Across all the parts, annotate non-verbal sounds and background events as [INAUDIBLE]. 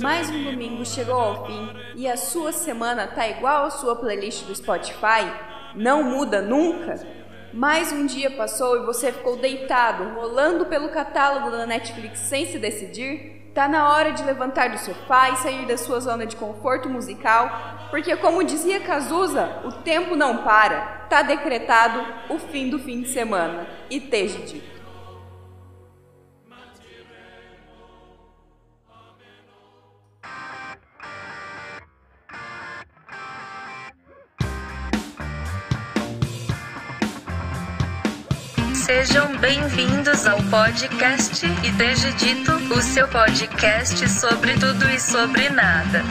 Mais um domingo chegou ao fim e a sua semana tá igual a sua playlist do Spotify? Não muda nunca? Mais um dia passou e você ficou deitado, rolando pelo catálogo da Netflix sem se decidir? Tá na hora de levantar do sofá e sair da sua zona de conforto musical, porque como dizia Cazuza, o tempo não para. Tá decretado o fim do fim de semana. E esteja dito. Sejam bem-vindos ao podcast e desde dito, o seu podcast sobre tudo e sobre nada.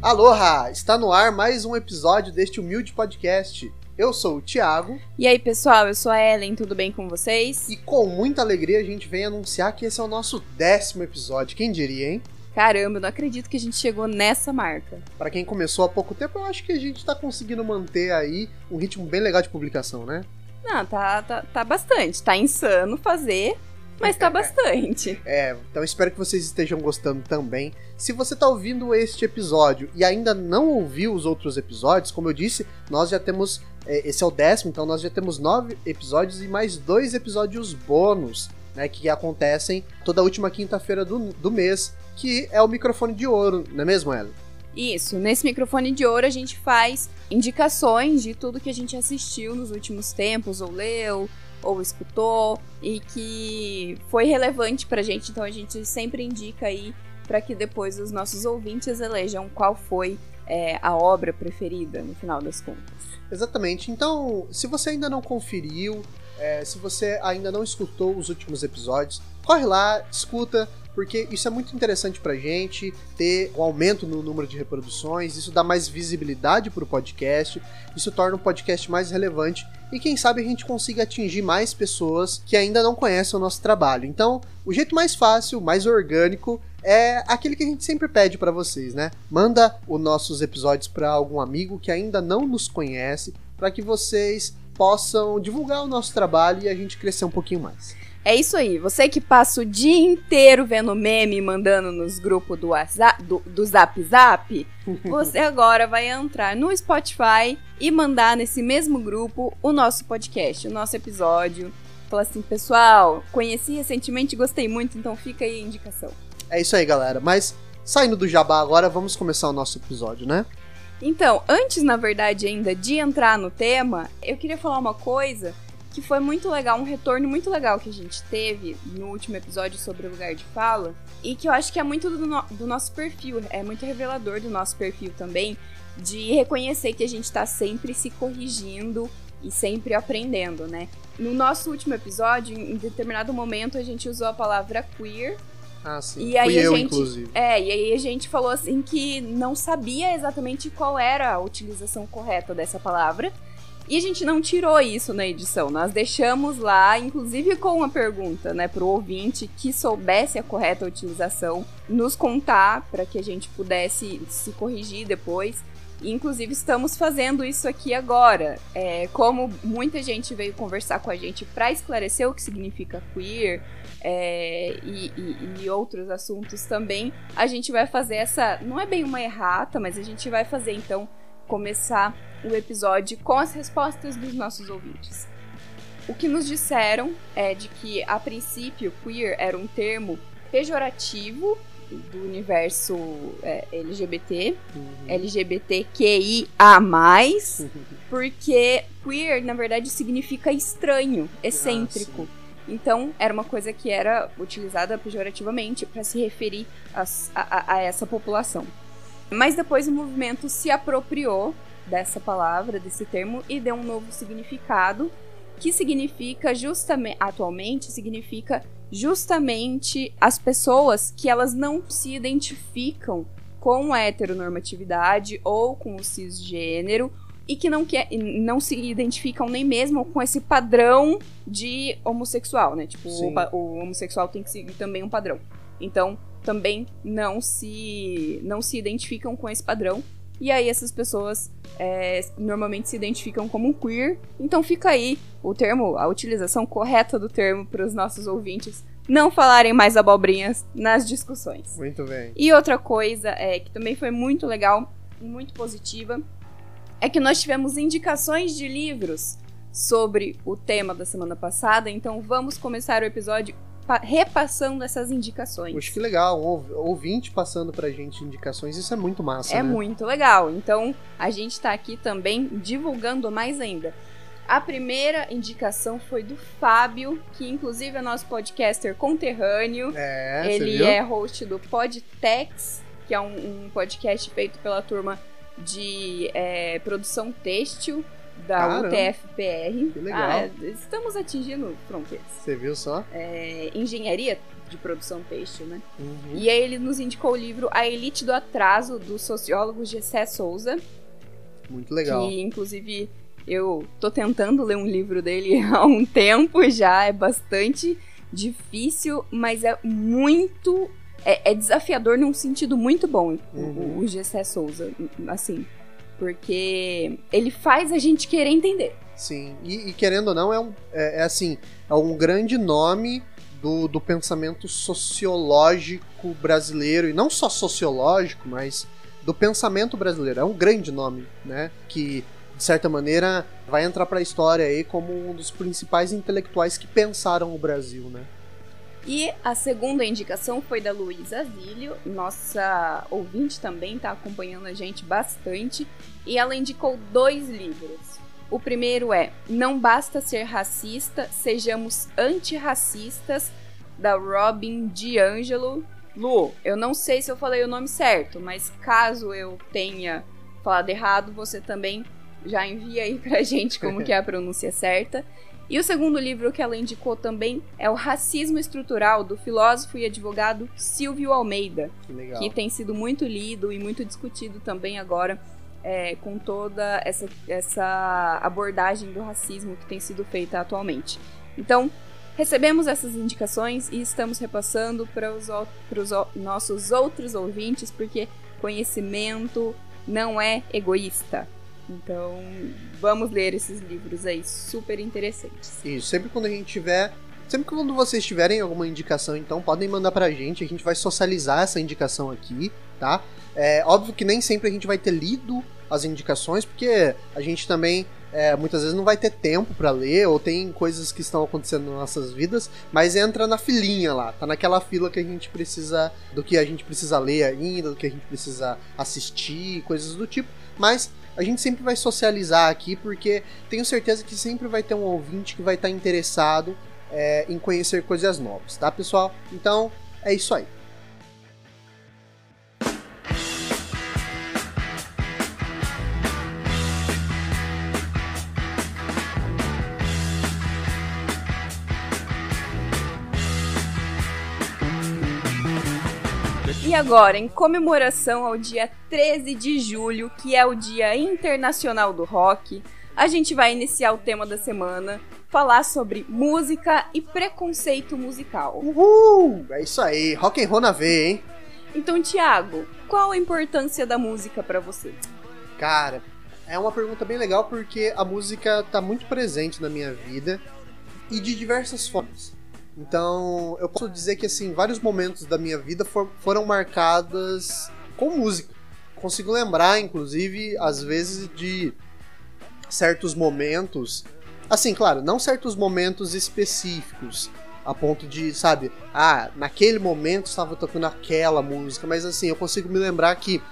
Aloha! Está no ar mais um episódio deste humilde podcast. Eu sou o Thiago E aí, pessoal, eu sou a Ellen, tudo bem com vocês? e com muita alegria a gente vem anunciar que esse é o nosso décimo episódio. Quem diria, hein? Caramba, eu não acredito que a gente chegou nessa marca. Para quem começou há pouco tempo, eu acho que a gente tá conseguindo manter aí um ritmo bem legal de publicação, né? Não, tá, tá, tá bastante. Tá insano fazer, mas tá bastante. É, então espero que vocês estejam gostando também. Se você tá ouvindo este episódio e ainda não ouviu os outros episódios, como eu disse, nós já temos. é, esse é o décimo, então nós já temos nove episódios e mais dois episódios bônus, né? Que acontecem toda última quinta-feira do, do mês, que é o microfone de ouro, não é mesmo, Ellen? Isso, nesse microfone de ouro a gente faz indicações de tudo que a gente assistiu nos últimos tempos, ou leu, ou escutou, e que foi relevante pra gente, então a gente sempre indica aí para que depois os nossos ouvintes elejam qual foi é, a obra preferida no final das contas. Exatamente. Então, se você ainda não conferiu, é, se você ainda não escutou os últimos episódios, corre lá, escuta, porque isso é muito interessante pra gente ter um aumento no número de reproduções, isso dá mais visibilidade pro podcast, isso torna o podcast mais relevante e quem sabe a gente consiga atingir mais pessoas que ainda não conhecem o nosso trabalho. Então, o jeito mais fácil, mais orgânico é aquele que a gente sempre pede pra vocês, né? Manda os nossos episódios pra algum amigo que ainda não nos conhece, para que vocês possam divulgar o nosso trabalho e a gente crescer um pouquinho mais. É isso aí, você que passa o dia inteiro vendo meme e mandando nos grupos do, WhatsApp, do, do Zap Zap, [LAUGHS] você agora vai entrar no Spotify e mandar nesse mesmo grupo o nosso podcast, o nosso episódio. Falar assim, pessoal, conheci recentemente e gostei muito, então fica aí a indicação. É isso aí, galera. Mas saindo do jabá agora, vamos começar o nosso episódio, né? Então, antes, na verdade, ainda de entrar no tema, eu queria falar uma coisa que foi muito legal, um retorno muito legal que a gente teve no último episódio sobre o lugar de fala, e que eu acho que é muito do, no- do nosso perfil, é muito revelador do nosso perfil também, de reconhecer que a gente tá sempre se corrigindo e sempre aprendendo, né? No nosso último episódio, em determinado momento, a gente usou a palavra queer Ah, sim. E aí Fui a eu, gente- inclusive. é, e aí a gente falou assim que não sabia exatamente qual era a utilização correta dessa palavra. E a gente não tirou isso na edição. Nós deixamos lá, inclusive com uma pergunta, né, pro ouvinte que soubesse a correta utilização, nos contar para que a gente pudesse se corrigir depois. E, inclusive estamos fazendo isso aqui agora. É, como muita gente veio conversar com a gente para esclarecer o que significa queer, é, e, e- e outros assuntos também, a gente vai fazer essa. Não é bem uma errata, mas a gente vai fazer então começar o episódio com as respostas dos nossos ouvintes. O que nos disseram é de que, a princípio, queer era um termo pejorativo do universo é, LGBT, Uhum. LGBTQIA+, porque queer, na verdade, significa estranho, [LAUGHS] excêntrico. Então, era uma coisa que era utilizada pejorativamente para se referir a, a- a essa população. Mas depois o movimento se apropriou dessa palavra, desse termo, e deu um novo significado, que significa justamente, atualmente, significa justamente as pessoas que elas não se identificam com a heteronormatividade ou com o cisgênero e que não, quer, não se identificam nem mesmo com esse padrão de homossexual, né? Tipo, o, o homossexual tem que seguir também um padrão. Então, também não se, não se identificam com esse padrão. E aí essas pessoas é, normalmente se identificam como queer. Então fica aí o termo, a utilização correta do termo para os nossos ouvintes não falarem mais abobrinhas nas discussões. Muito bem. E outra coisa é que também foi muito legal e muito positiva é que nós tivemos indicações de livros sobre o tema da semana passada, então vamos começar o episódio repassando essas indicações. Poxa, que legal, ouvinte passando pra gente indicações, isso é muito massa, É né? muito legal. Então, a gente tá aqui também divulgando mais ainda. A primeira indicação foi do Fábio, que inclusive é nosso podcaster conterrâneo. É, Ele é host do Podtex, que é um, um podcast feito pela turma de é, produção têxtil da Caramba, UTFPR. que legal. Ah, estamos atingindo fronteiras. Você viu só? É, engenharia de produção têxtil, né? Uhum. E aí ele nos indicou o livro A Elite do Atraso, do sociólogo Gessé Souza, Muito legal. que inclusive eu tô tentando ler um livro dele [LAUGHS] há um tempo já, é bastante difícil, mas é muito. É, é desafiador num sentido muito bom, o- Uhum. o, o Gessé Souza, assim. Porque ele faz a gente querer entender. Sim, e, e querendo ou não, é, um, é, é assim, é um grande nome do, do pensamento sociológico brasileiro, e não só sociológico, mas do pensamento brasileiro. É um grande nome, né? Que, de certa maneira, vai entrar para a história aí como um dos principais intelectuais que pensaram o Brasil, né? E a segunda indicação foi da Luísa Zílio, nossa ouvinte também tá acompanhando a gente bastante, e ela indicou dois livros. O primeiro é Não Basta Ser Racista, Sejamos Antirracistas, da Robin DiAngelo. Lu, eu não sei se eu falei o nome certo, mas caso eu tenha falado errado, você também já envia aí pra [LAUGHS] gente como que é a pronúncia certa. E o segundo livro que ela indicou também é O Racismo Estrutural, do filósofo e advogado Silvio Almeida, Que legal. que tem sido muito lido e muito discutido também agora é, com toda essa, essa abordagem do racismo que tem sido feita atualmente. Então, recebemos essas indicações e estamos repassando para os, para os nossos outros ouvintes, porque conhecimento não é egoísta. Então, vamos ler esses livros aí, super interessantes. Isso, sempre quando a gente tiver. Sempre quando vocês tiverem alguma indicação, então podem mandar pra gente, a gente vai socializar essa indicação aqui, tá? É óbvio que nem sempre a gente vai ter lido as indicações, porque a gente também é, muitas vezes não vai ter tempo pra ler, ou tem coisas que estão acontecendo nas nossas vidas, mas entra na filinha lá, tá naquela fila que a gente precisa, do que a gente precisa ler ainda, do que a gente precisa assistir, coisas do tipo, mas a gente sempre vai socializar aqui, porque tenho certeza que sempre vai ter um ouvinte que vai estar interessado é, em conhecer coisas novas, tá, pessoal? Então, é isso aí. Agora, em comemoração ao dia 13 de julho, que é o Dia Internacional do Rock, a gente vai iniciar o tema da semana, falar sobre música e preconceito musical. Uhul! É isso aí, rock and roll na veia, hein? Então, Thiago, qual a importância da música pra você? Cara, é uma pergunta bem legal porque a música tá muito presente na minha vida e de diversas formas. Então, eu posso dizer que assim, vários momentos da minha vida for- foram marcadas com música. Consigo lembrar, inclusive, às vezes de certos momentos, assim, claro, não certos momentos específicos, a ponto de, sabe, ah, naquele momento estava tocando aquela música, mas assim, eu consigo me lembrar que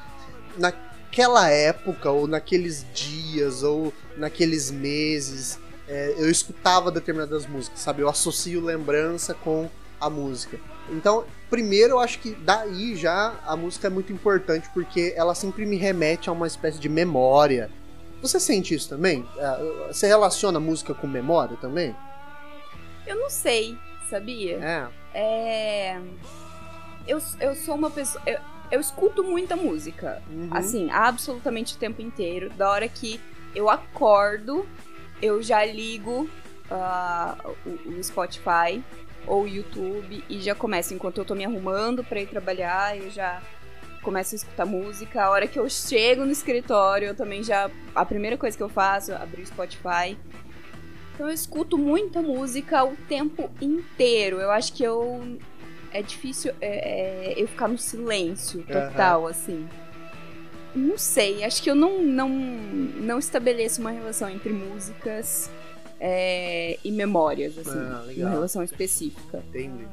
naquela época, ou naqueles dias, ou naqueles meses, é, eu escutava determinadas músicas, sabe? Eu associo lembrança com a música. Então, primeiro eu acho que daí já a música é muito importante, porque ela sempre me remete a uma espécie de memória. Você sente isso também? É, Você relaciona a música com memória também? Eu não sei, sabia? É. É. Eu, eu sou uma pessoa. Eu, eu escuto muita música. Uhum. Assim, absolutamente o tempo inteiro. Da hora que eu acordo, eu já ligo ah, o, o Spotify ou YouTube e já começo enquanto eu tô me arrumando para ir trabalhar, eu já começo a escutar música. A hora que eu chego no escritório, eu também já a primeira coisa que eu faço é abrir o Spotify. Então eu escuto muita música o tempo inteiro. Eu acho que eu é difícil é, é, eu ficar no silêncio total uhum. assim. Não sei, acho que eu não, não, não estabeleço uma relação entre músicas é, e memórias, assim, ah, uma relação específica. Entendi.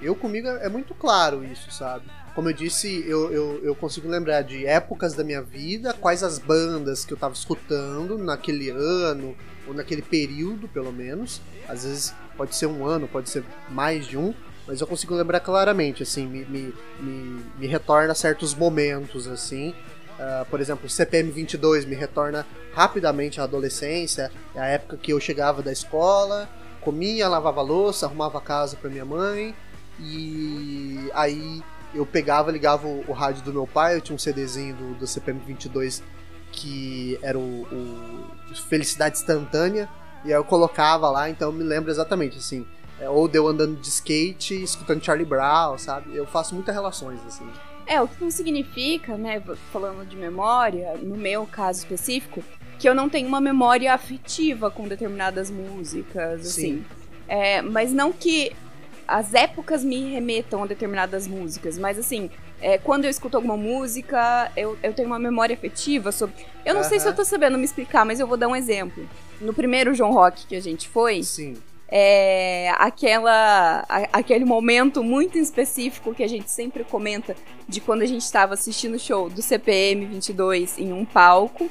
Eu comigo é muito claro isso, sabe? Como eu disse, eu, eu, eu, consigo lembrar de épocas da minha vida, quais as bandas que eu tava escutando naquele ano, ou naquele período, pelo menos. Às vezes pode ser um ano, pode ser mais de um, mas eu consigo lembrar claramente, assim, me, me, me, me retorna certos momentos, assim. Uh, por exemplo, CPM 22 me retorna rapidamente à adolescência, é a época que eu chegava da escola, comia, lavava louça, arrumava a casa para minha mãe e aí eu pegava, ligava o, o, rádio do meu pai, eu tinha um CDzinho do, do CPM 22 que era o, o Felicidade Instantânea e aí eu colocava lá, então eu me lembro exatamente assim. É, ou deu andando de skate, escutando Charlie Brown, sabe? Eu faço muitas relações, assim. É, o que não significa, né, falando de memória, no meu caso específico, que eu não tenho uma memória afetiva com determinadas músicas, Sim. assim. É, mas não que as épocas me remetam a determinadas músicas, mas assim, é, quando eu escuto alguma música, eu, eu tenho uma memória afetiva sobre. Eu não sei se eu tô sabendo me explicar, mas eu vou dar um exemplo. No primeiro João Rock que a gente foi. Sim é, aquela, a, aquele momento muito específico que a gente sempre comenta de quando a gente estava assistindo o show do CPM 22 em um palco.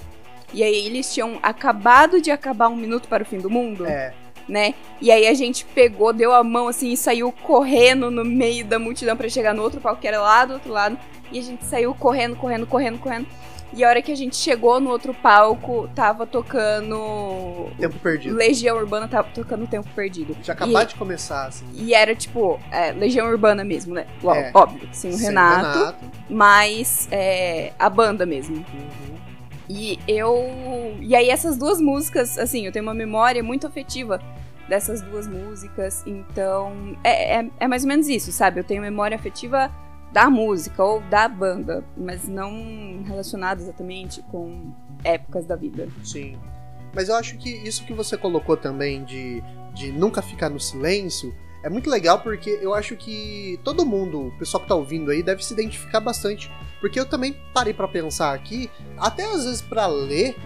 E aí eles tinham acabado de acabar um minuto para o fim do mundo. É. Né? E aí a gente pegou, deu a mão assim e saiu correndo no meio da multidão para chegar no outro palco que era lá do outro lado. E a gente saiu correndo, correndo, correndo, correndo. E a hora que a gente chegou no outro palco, tava tocando. Tempo Perdido. Legião Urbana tava tocando Tempo Perdido. Tinha acabado de começar, assim. E era tipo, é, Legião Urbana mesmo, né? É. Óbvio, sim, o Renato, Renato. Mas é, a banda mesmo. Uhum. E eu. E aí, essas duas músicas, assim, eu tenho uma memória muito afetiva dessas duas músicas. Então, é, é, é mais ou menos isso, sabe? Eu tenho memória afetiva da música ou da banda, mas não relacionado exatamente com épocas da vida. Sim. Mas eu acho que isso que você colocou também de, de nunca ficar no silêncio é muito legal porque eu acho que todo mundo, o pessoal que tá ouvindo aí, deve se identificar bastante. Porque eu também parei para pensar aqui, até às vezes para ler,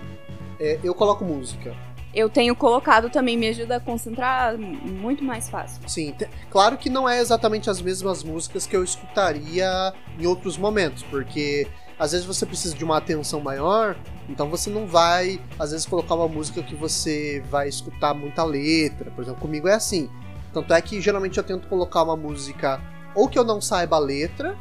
é, eu coloco música eu tenho colocado também, me ajuda a concentrar muito mais fácil. Sim, claro que não é exatamente as mesmas músicas que eu escutaria em outros momentos, porque às vezes você precisa de uma atenção maior, então você não vai, às vezes, colocar uma música que você vai escutar muita letra. Por exemplo, comigo é assim. Tanto é que geralmente eu tento colocar uma música ou que eu não saiba a letra,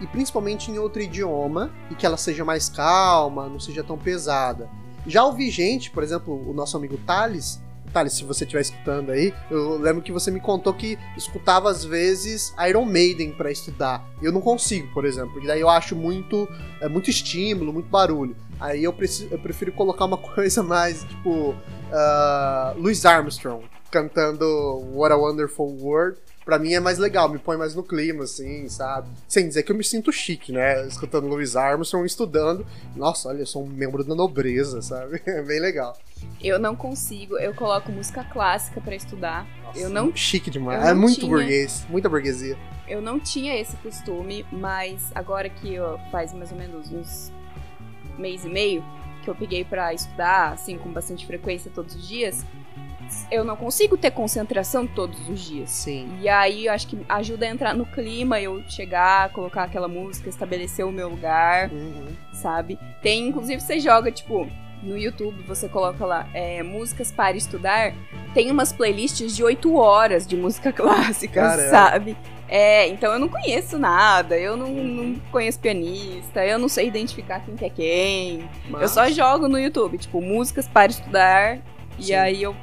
e principalmente em outro idioma, e que ela seja mais calma, não seja tão pesada. Já ouvi gente, por exemplo, o nosso amigo Thales. Thales, se você estiver escutando aí, eu lembro que você me contou que escutava às vezes Iron Maiden para estudar. Eu não consigo, por exemplo, porque daí eu acho muito, é, muito estímulo, muito barulho. Aí eu, preciso, eu prefiro colocar uma [LAUGHS] coisa mais tipo uh, Louis Armstrong cantando What a Wonderful World pra mim é mais legal, me põe mais no clima, assim, sabe? Sem dizer que eu me sinto chique, né? Escutando Louis Armstrong, estudando. Nossa, olha, eu sou um membro da nobreza, sabe? [LAUGHS] É bem legal. Eu não consigo, eu coloco música clássica para estudar. Nossa, eu não chique demais. É muito tinha, burguês, muita burguesia. Eu não tinha esse costume, mas agora que ó, faz mais ou menos uns mês e meio que eu peguei para estudar, assim, com bastante frequência todos os dias, eu não consigo ter concentração todos os dias. Sim. E aí eu acho que ajuda a entrar no clima, eu chegar, colocar aquela música, estabelecer o meu lugar, uhum. sabe? Tem, inclusive, você joga, tipo, no YouTube, você coloca lá é, músicas para estudar. Tem umas playlists de 8 horas de música [LAUGHS] clássica, Caramba. sabe? É, então eu não conheço nada, eu não, não, conheço pianista, eu não sei identificar quem que é quem. Mas... Eu só jogo no YouTube, tipo, músicas para estudar. Sim. E aí eu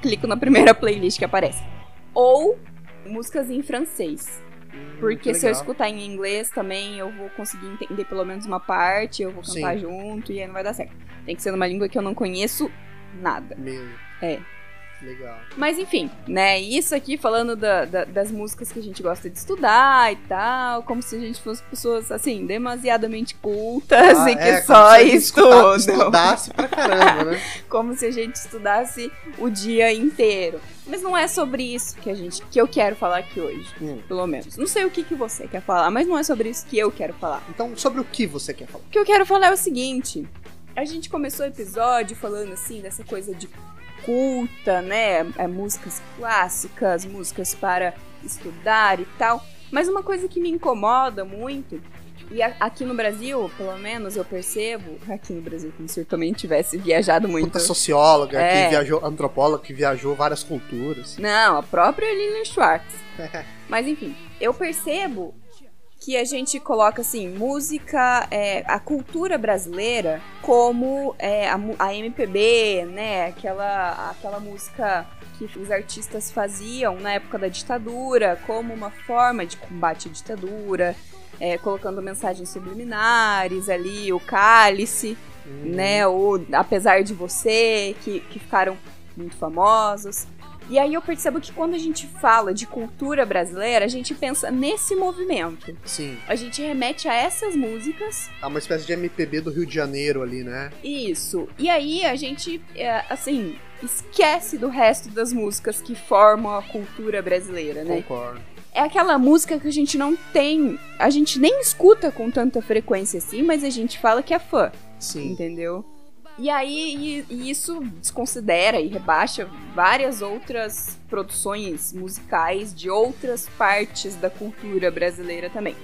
clico na primeira playlist que aparece. Ou músicas em francês. Hum, Porque se eu escutar em inglês também, eu vou conseguir entender pelo menos uma parte, eu vou cantar Sim. junto e aí não vai dar certo. Tem que ser numa língua que eu não conheço nada. Mesmo. É. Legal. Mas enfim, né? Isso aqui falando da- da- das músicas que a gente gosta de estudar e tal, como se a gente fosse pessoas, assim, demasiadamente cultas Ah, e que é, só estudam. [LAUGHS] Estudasse pra caramba, né? [LAUGHS] Como se a gente estudasse o dia inteiro. Mas não é sobre isso que a gente que eu quero falar aqui hoje, Hum. pelo menos. Não sei o que, que você quer falar, mas não é sobre isso que eu quero falar. Então, sobre o que você quer falar? O que eu quero falar é o seguinte: a gente começou o episódio falando assim dessa coisa de culta, né? É, músicas clássicas, músicas para estudar e tal. Mas uma coisa que me incomoda muito, e aqui no Brasil, pelo menos eu percebo, aqui no Brasil, como se eu também tivesse viajado muito. Puta socióloga É. que viajou, antropóloga que viajou várias culturas. Não, a própria Lilian Schwartz. [LAUGHS] Mas enfim, eu percebo que a gente coloca assim, música, é, a cultura brasileira como é, a, a MPB, né? Aquela, aquela música que os artistas faziam na época da ditadura, como uma forma de combate à ditadura, é, colocando mensagens subliminares ali, o cálice Hum. né? Ou Apesar de Você, que, que ficaram muito famosos. E aí eu percebo que quando a gente fala de cultura brasileira, a gente pensa nesse movimento. Sim. A gente remete a essas músicas. É uma espécie de MPB do Rio de Janeiro ali, né? Isso. E aí a gente, é, assim, esquece do resto das músicas que formam a cultura brasileira, né? Concordo. É aquela música que a gente não tem. A gente nem escuta com tanta frequência assim, mas a gente fala que é fã. Sim. Entendeu? E aí, e, e isso desconsidera e rebaixa várias outras produções musicais de outras partes da cultura brasileira também.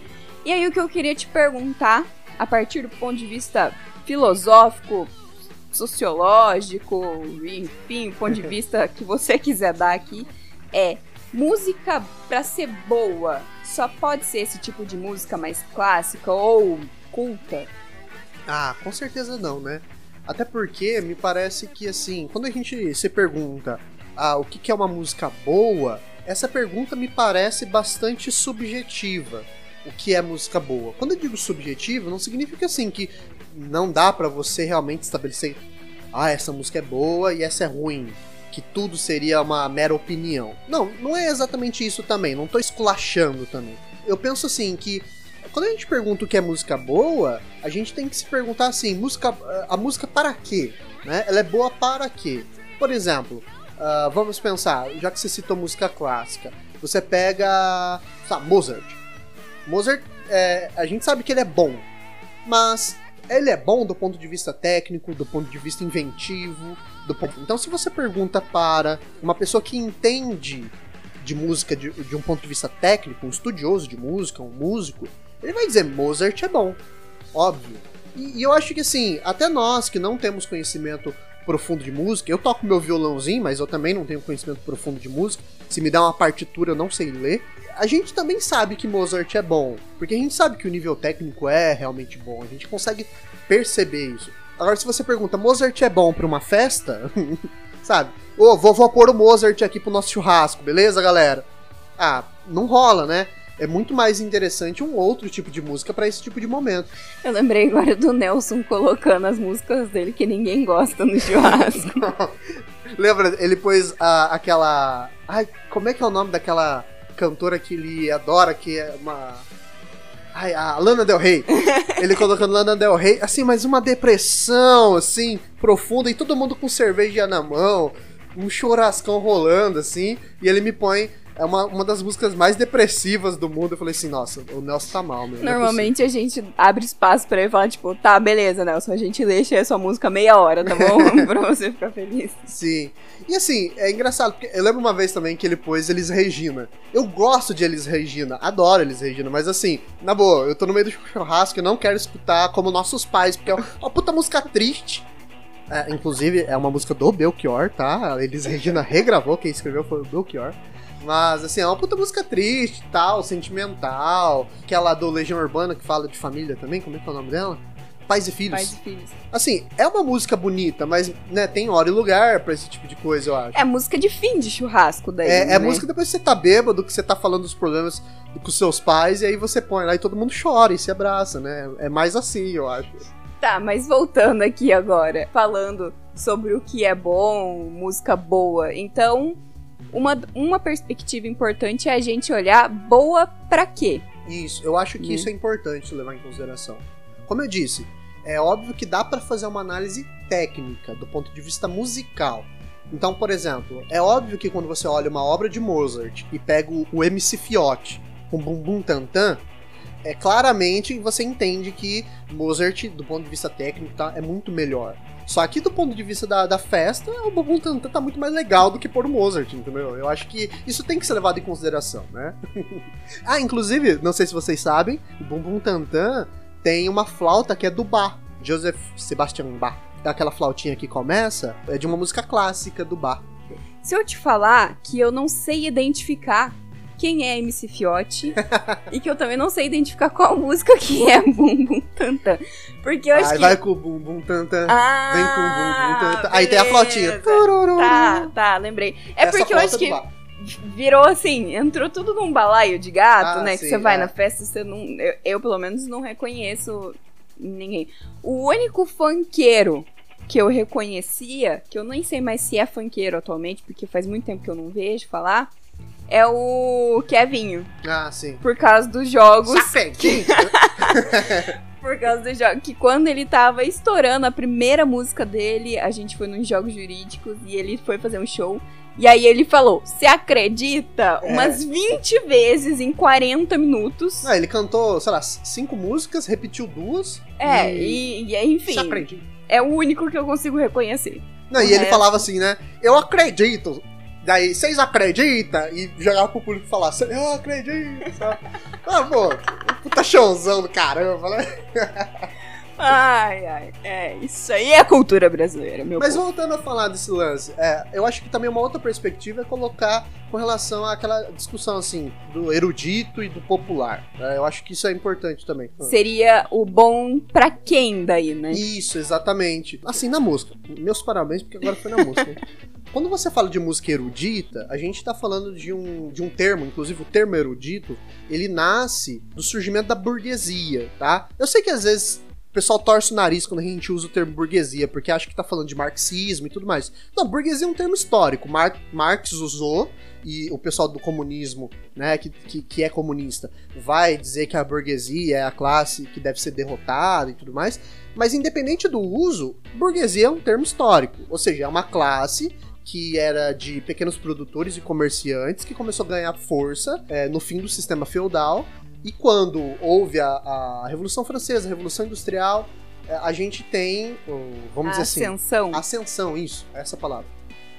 E aí, o que eu queria te perguntar, a partir do ponto de vista filosófico, sociológico, enfim, o ponto de [LAUGHS] vista que você quiser dar aqui, é: música pra ser boa só pode ser esse tipo de música mais clássica ou culta? Ah, com certeza não, né? Até porque me parece que, assim, quando a gente se pergunta ah, o que é uma música boa, essa pergunta me parece bastante subjetiva. O que é música boa? Quando eu digo subjetivo, não significa assim que não dá pra você realmente estabelecer ah, essa música é boa e essa é ruim, que tudo seria uma mera opinião. Não, não é exatamente isso também, não tô esculachando também. Eu penso assim que quando a gente pergunta o que é música boa, a gente tem que se perguntar assim, música, a música para quê? Né? Ela é boa para quê? Por exemplo, ah, vamos pensar, já que você citou música clássica, você pega, sabe, Mozart. Mozart, é, a gente sabe que ele é bom, mas ele é bom do ponto de vista técnico, do ponto de vista inventivo, do ponto... Então, se você pergunta para uma pessoa que entende de música de, de um ponto de vista técnico, um estudioso de música, um músico, ele vai dizer Mozart é bom, óbvio. E, e eu acho que assim, até nós que não temos conhecimento profundo de música, eu toco meu violãozinho, mas eu também não tenho conhecimento profundo de música. Se me dá uma partitura, eu não sei ler. A gente também sabe que Mozart é bom, porque a gente sabe que o nível técnico é realmente bom, a gente consegue perceber isso. Agora, se você pergunta, Mozart é bom pra uma festa? [LAUGHS] sabe? Ô, vou, vou pôr o Mozart aqui pro nosso churrasco, beleza, galera? Ah, não rola, né? É muito mais interessante um outro tipo de música pra esse tipo de momento. Eu lembrei agora do Nelson colocando as músicas dele que ninguém gosta no churrasco. [LAUGHS] Lembra? Ele pôs a- aquela. Ai, como é que é o nome daquela cantora que ele adora, que é uma. Ai, a Lana Del Rey. Ele colocando Lana Del Rey, assim, mas uma depressão, assim, profunda, e todo mundo com cerveja na mão, um churrascão rolando, assim, e ele me põe. É uma, uma das músicas mais depressivas do mundo. Eu falei assim, nossa, o Nelson tá mal, meu. é Normalmente a gente abre espaço pra ele falar, tipo, tá, beleza, Nelson, a gente deixa a sua música meia hora, tá bom? [LAUGHS] pra você ficar feliz. Sim. E assim, é engraçado, porque eu lembro uma vez também que ele pôs Elis Regina. Eu gosto de Elis Regina, adoro Elis Regina, mas assim, na boa, eu tô no meio do churrasco e não quero escutar como nossos pais, porque é uma puta música triste. É, inclusive, é uma música do Belchior, tá? A Elis Regina regravou, quem escreveu foi o Belchior. Mas, assim, é uma puta música triste tal, sentimental. Aquela do Legião Urbana que fala de família também, como é que é o nome dela? Pais e Filhos. Pais e filhos. Assim, é uma música bonita, mas, né, tem hora e lugar pra esse tipo de coisa, eu acho. É música de fim de churrasco daí. É, é né? música depois que você tá bêbado, que você tá falando dos problemas com seus pais, e aí você põe lá e todo mundo chora e se abraça, né? É mais assim, eu acho. Tá, mas voltando aqui agora, falando sobre o que é bom, música boa. Então, uma, uma perspectiva importante é a gente olhar boa pra quê? Isso, eu acho que Né? isso é importante levar em consideração. Como eu disse, é óbvio que dá pra fazer uma análise técnica do ponto de vista musical. Então, por exemplo, é óbvio que quando você olha uma obra de Mozart e pega o, MC Fiote com Bum Bum Tantan, é claramente você entende que Mozart, do ponto de vista técnico, tá, é muito melhor. Só que do ponto de vista da, da festa, o Bum Bum Tantan tá muito mais legal do que pôr o Mozart, entendeu? Eu acho que isso tem que ser levado em consideração, né? [LAUGHS] ah, inclusive, não sei se vocês sabem, o Bum Bum Tantan tem uma flauta que é do Bach, Joseph Sebastian Bach. Aquela flautinha que começa é de uma música clássica do Bach. Se eu te falar que eu não sei identificar quem é MC Fiote [LAUGHS] e que eu também não sei identificar qual música que é Bum Bum Tantan. Porque eu acho Aí que. vai com o Bum Bum Tantan. Ah, Vem com o Bum Bum Tantan. Aí tem a. Tururu. Tá, tá, lembrei. É Essa porque eu acho que virou assim, entrou tudo num balaio de gato, Ah, né? Que sim, você vai é. na festa e você não. Eu, eu, pelo menos, não reconheço ninguém. O único funkeiro que eu reconhecia, que eu nem sei mais se é funkeiro atualmente, porque faz muito tempo que eu não vejo falar, é o Kevinho. Ah, sim. Por causa dos jogos. Chapéu. [LAUGHS] Por causa do jogo. Que quando ele tava estourando a primeira música dele, a gente foi nos jogos jurídicos e ele foi fazer um show. E aí ele falou: Você acredita? É. Umas 20 vezes em 40 minutos. Não, ele cantou, sei lá, cinco músicas, repetiu duas. É, e... e, e enfim, é o único que eu consigo reconhecer. Não, e ele falava assim, né? Eu acredito. Daí, vocês acreditam? E jogava pro público falar, eu acredito. [LAUGHS] ah, pô, puta showzão do caramba, né? [LAUGHS] Ai, ai, é, isso aí é cultura brasileira, meu Mas povo. voltando a falar desse lance, é, eu acho que também uma outra perspectiva é colocar com relação àquela discussão assim, do erudito e do popular. né? eu acho que isso é importante também. Seria o bom pra quem daí, né? Isso, exatamente. Assim, na música. Meus parabéns, porque agora foi na música. [LAUGHS] Quando você fala de música erudita, a gente tá falando de um, de um termo, inclusive o termo erudito, ele nasce do surgimento da burguesia, tá? Eu sei que às vezes o pessoal torce o nariz quando a gente usa o termo burguesia, porque acha que tá falando de marxismo e tudo mais. Não, burguesia é um termo histórico. Mar Marx usou, e o pessoal do comunismo, né, que, que, que é comunista, vai dizer que a burguesia é a classe que deve ser derrotada e tudo mais. Mas independente do uso, burguesia é um termo histórico. Ou seja, é uma classe que era de pequenos produtores e comerciantes que começou a ganhar força é, no fim do sistema feudal. E quando houve a, a Revolução Francesa, a Revolução Industrial, é, a gente tem, vamos a dizer assim, ascensão. Ascensão, isso, essa palavra.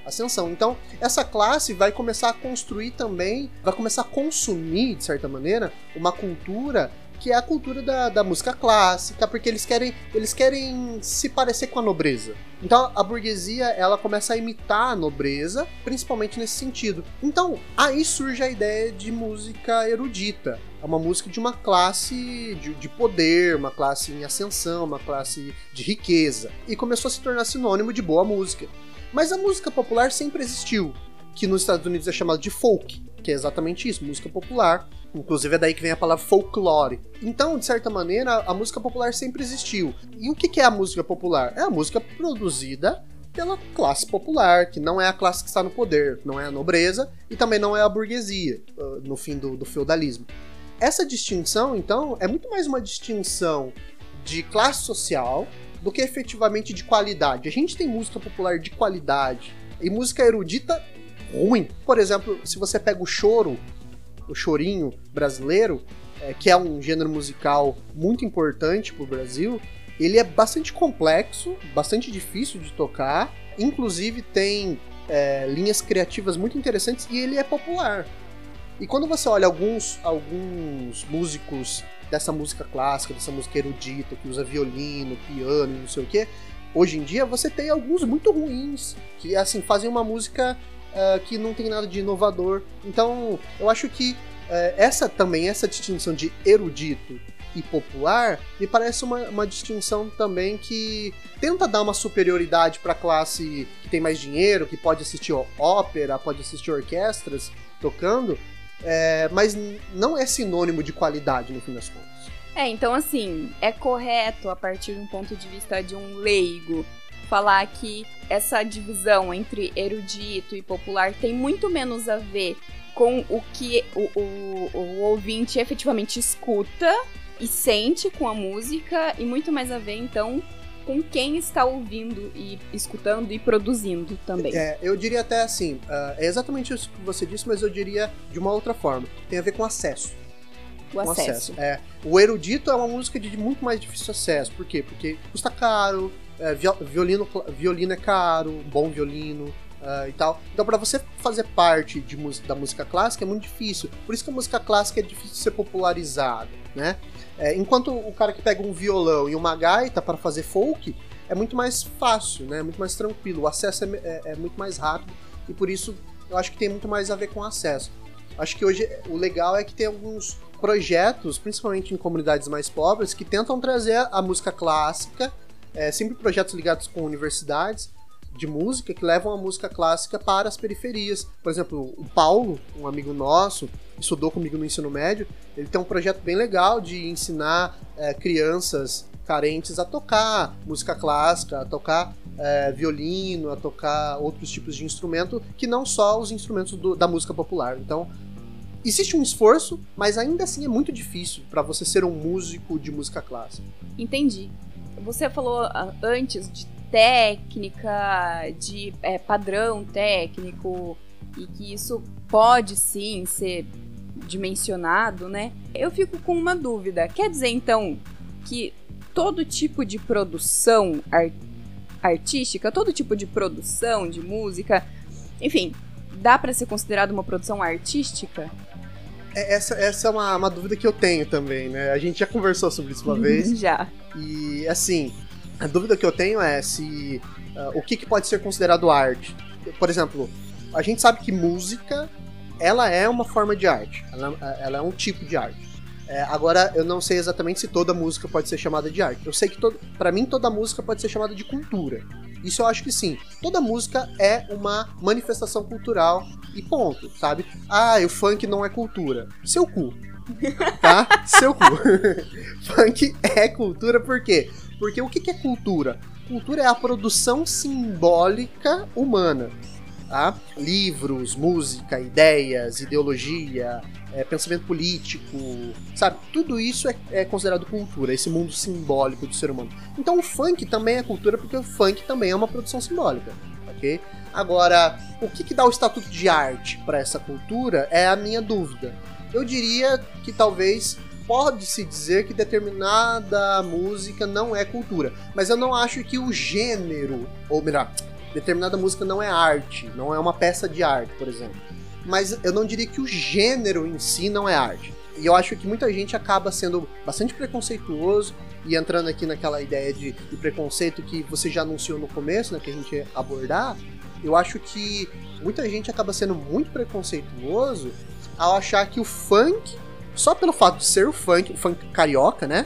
Ascensão. Então, essa classe vai começar a construir também, vai começar a consumir, de certa maneira, uma cultura que é a cultura da, da música clássica, porque eles querem, eles querem se parecer com a nobreza. Então, a burguesia, ela começa a imitar a nobreza, principalmente nesse sentido. Então, aí surge a ideia de música erudita. É uma música de uma classe de, de poder, uma classe em ascensão, uma classe de riqueza. E começou a se tornar sinônimo de boa música. Mas a música popular sempre existiu, que nos Estados Unidos é chamada de folk, que é exatamente isso, música popular. Inclusive é daí que vem a palavra folklore. Então, de certa maneira, a música popular sempre existiu. E o que é a música popular? É a música produzida pela classe popular, que não é a classe que está no poder, não é a nobreza e também não é a burguesia, uh, no fim do, do feudalismo. Essa distinção, então, é muito mais uma distinção de classe social do que efetivamente de qualidade. A gente tem música popular de qualidade e música erudita ruim. Por exemplo, se você pega o choro, o chorinho brasileiro, é, que é um gênero musical muito importante para o Brasil, ele é bastante complexo, bastante difícil de tocar, inclusive tem é, linhas criativas muito interessantes e ele é popular. E quando você olha alguns, alguns músicos dessa música clássica, dessa música erudita, que usa violino, piano e não sei o que, hoje em dia você tem alguns muito ruins, que assim, fazem uma música uh, que não tem nada de inovador. Então, eu acho que uh, essa também, essa distinção de erudito e popular, me parece uma, uma distinção também que tenta dar uma superioridade para a classe que tem mais dinheiro, que pode assistir ópera, pode assistir orquestras tocando, é, mas não é sinônimo de qualidade no fim das contas. É, então assim, é correto a partir de um ponto de vista de um leigo falar que essa divisão entre erudito e popular tem muito menos a ver com o que o, o, o ouvinte efetivamente escuta e sente com a música, e muito mais a ver, então, com quem está ouvindo e escutando e produzindo também. É, eu diria até assim, uh, é exatamente isso que você disse, mas eu diria de uma outra forma. Tem a ver com acesso. O com acesso. É, o erudito é uma música de muito mais difícil acesso. Por quê? Porque custa caro, é, violino, violino é caro, bom violino. Uh, e tal. Então, para você fazer parte de, da música clássica é muito difícil. Por isso que a música clássica é difícil de ser popularizada, né? É, enquanto o cara que pega um violão e uma gaita para fazer folk é muito mais fácil, né? Muito mais tranquilo. O acesso é, é, é muito mais rápido e por isso eu acho que tem muito mais a ver com acesso. Acho que hoje o legal é que tem alguns projetos, principalmente em comunidades mais pobres, que tentam trazer a música clássica, é, sempre projetos ligados com universidades de música que levam a música clássica para as periferias. Por exemplo, o Paulo, um amigo nosso, estudou comigo no ensino médio, ele tem um projeto bem legal de ensinar é, crianças carentes a tocar música clássica, a tocar é, violino, a tocar outros tipos de instrumento que não só os instrumentos do, da música popular. Então, existe um esforço, mas ainda assim é muito difícil para você ser um músico de música clássica. Entendi. Você falou ah, antes de técnica, de é, padrão técnico, e que isso pode sim ser dimensionado, né? Eu fico com uma dúvida. Quer dizer então que todo tipo de produção art artística, todo tipo de produção de música, enfim, dá para ser considerado uma produção artística? É, essa, essa é uma, uma, dúvida que eu tenho também, né? A gente já conversou sobre isso uma [LAUGHS] vez. já. E assim, a dúvida que eu tenho é se uh, o que, que pode ser considerado arte. Por exemplo, a gente sabe que música ela é uma forma de arte, ela, ela é um tipo de arte. É, agora, eu não sei exatamente se toda música pode ser chamada de arte. Eu sei que, para mim, toda música pode ser chamada de cultura. Isso eu acho que sim. Toda música é uma manifestação cultural e ponto, sabe? Ah, o funk não é cultura. Seu cu. [LAUGHS] Tá? Seu cu. [LAUGHS] funk é cultura por quê? Porque o que é cultura? Cultura é a produção simbólica humana. Tá? Livros, música, ideias, ideologia, é, pensamento político, sabe? Tudo isso é, é, considerado cultura, esse mundo simbólico do ser humano. Então o funk também é cultura porque o funk também é uma produção simbólica, ok? Agora, o que, que dá o estatuto de arte para essa cultura é a minha dúvida. Eu diria que talvez pode-se dizer que determinada música não é cultura, mas eu não acho que o gênero, ou melhor, determinada música não é arte, não é uma peça de arte, por exemplo. Mas eu não diria que o gênero em si não é arte. E eu acho que muita gente acaba sendo bastante preconceituoso e entrando aqui naquela ideia de, de preconceito que você já anunciou no começo, né, que a gente ia abordar. Eu acho que muita gente acaba sendo muito preconceituoso ao achar que o funk só pelo fato de ser o funk, o funk carioca, né?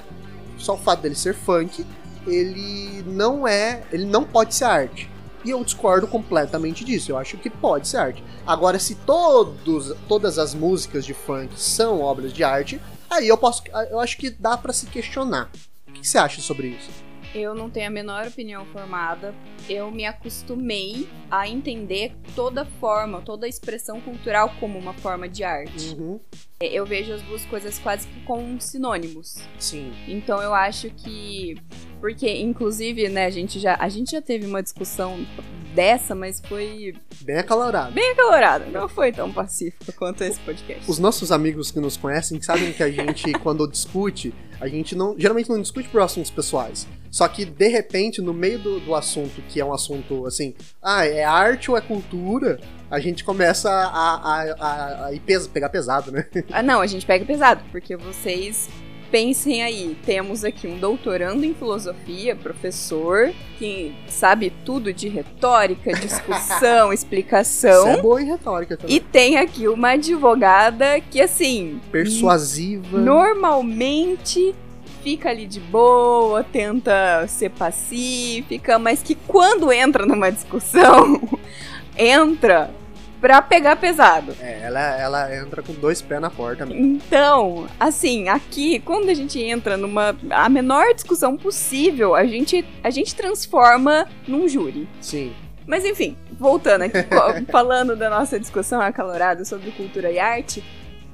Só o fato dele ser funk, ele não é, ele não pode ser arte. E eu discordo completamente disso. Eu acho que pode ser arte. Agora, se todos, todas as músicas de funk são obras de arte, aí eu posso, eu acho que dá para se questionar. O que você acha sobre isso? Eu não tenho a menor opinião formada. Eu me acostumei a entender toda forma, toda expressão cultural como uma forma de arte. Uhum. Eu vejo as duas coisas quase que como sinônimos. Sim. Então eu acho que porque inclusive, né, a gente já a gente já teve uma discussão dessa, mas foi bem acalorada. Bem acalorada. Não foi tão pacífica quanto esse podcast. Os nossos amigos que nos conhecem sabem que a gente [LAUGHS] quando discute, a gente não geralmente não discute por assuntos pessoais. Só que, de repente, no meio do, do assunto, que é um assunto assim, ah, é arte ou é cultura, a gente começa a, a, a, a pes pegar pesado, né? Ah, não, a gente pega pesado, porque vocês pensem aí, temos aqui um doutorando em filosofia, professor, que sabe tudo de retórica, discussão, [LAUGHS] explicação. Você é boa em retórica também. E tem aqui uma advogada que, assim. Persuasiva. Normalmente fica ali de boa, tenta ser pacífica, mas que quando entra numa discussão, [LAUGHS] entra pra pegar pesado. É, ela, ela entra com dois pés na porta mesmo. Então, assim, aqui, quando a gente entra numa a menor discussão possível, a gente a gente transforma num júri. Sim. Mas enfim, voltando aqui, [LAUGHS] falando da nossa discussão acalorada sobre cultura e arte,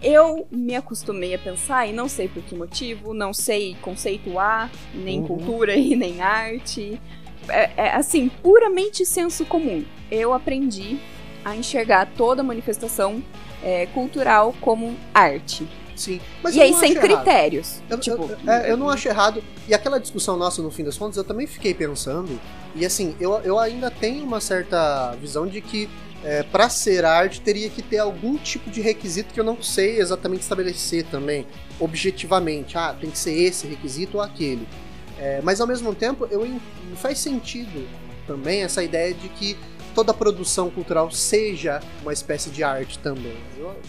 eu me acostumei a pensar, e não sei por que motivo, não sei conceituar nem Uhum. cultura e nem arte. É, é, assim, puramente senso comum. Eu aprendi a enxergar toda manifestação é, cultural como arte. Sim. Mas e eu aí, sem errado. critérios. Eu, tipo, eu- é, eu não acho errado. E aquela discussão nossa, no fim das contas, eu também fiquei pensando. E assim, eu, eu ainda tenho uma certa visão de que é, para ser arte teria que ter algum tipo de requisito que eu não sei exatamente estabelecer também, objetivamente. Ah, tem que ser esse requisito ou aquele. É, mas ao mesmo tempo, eu faz sentido também essa ideia de que toda produção cultural seja uma espécie de arte também.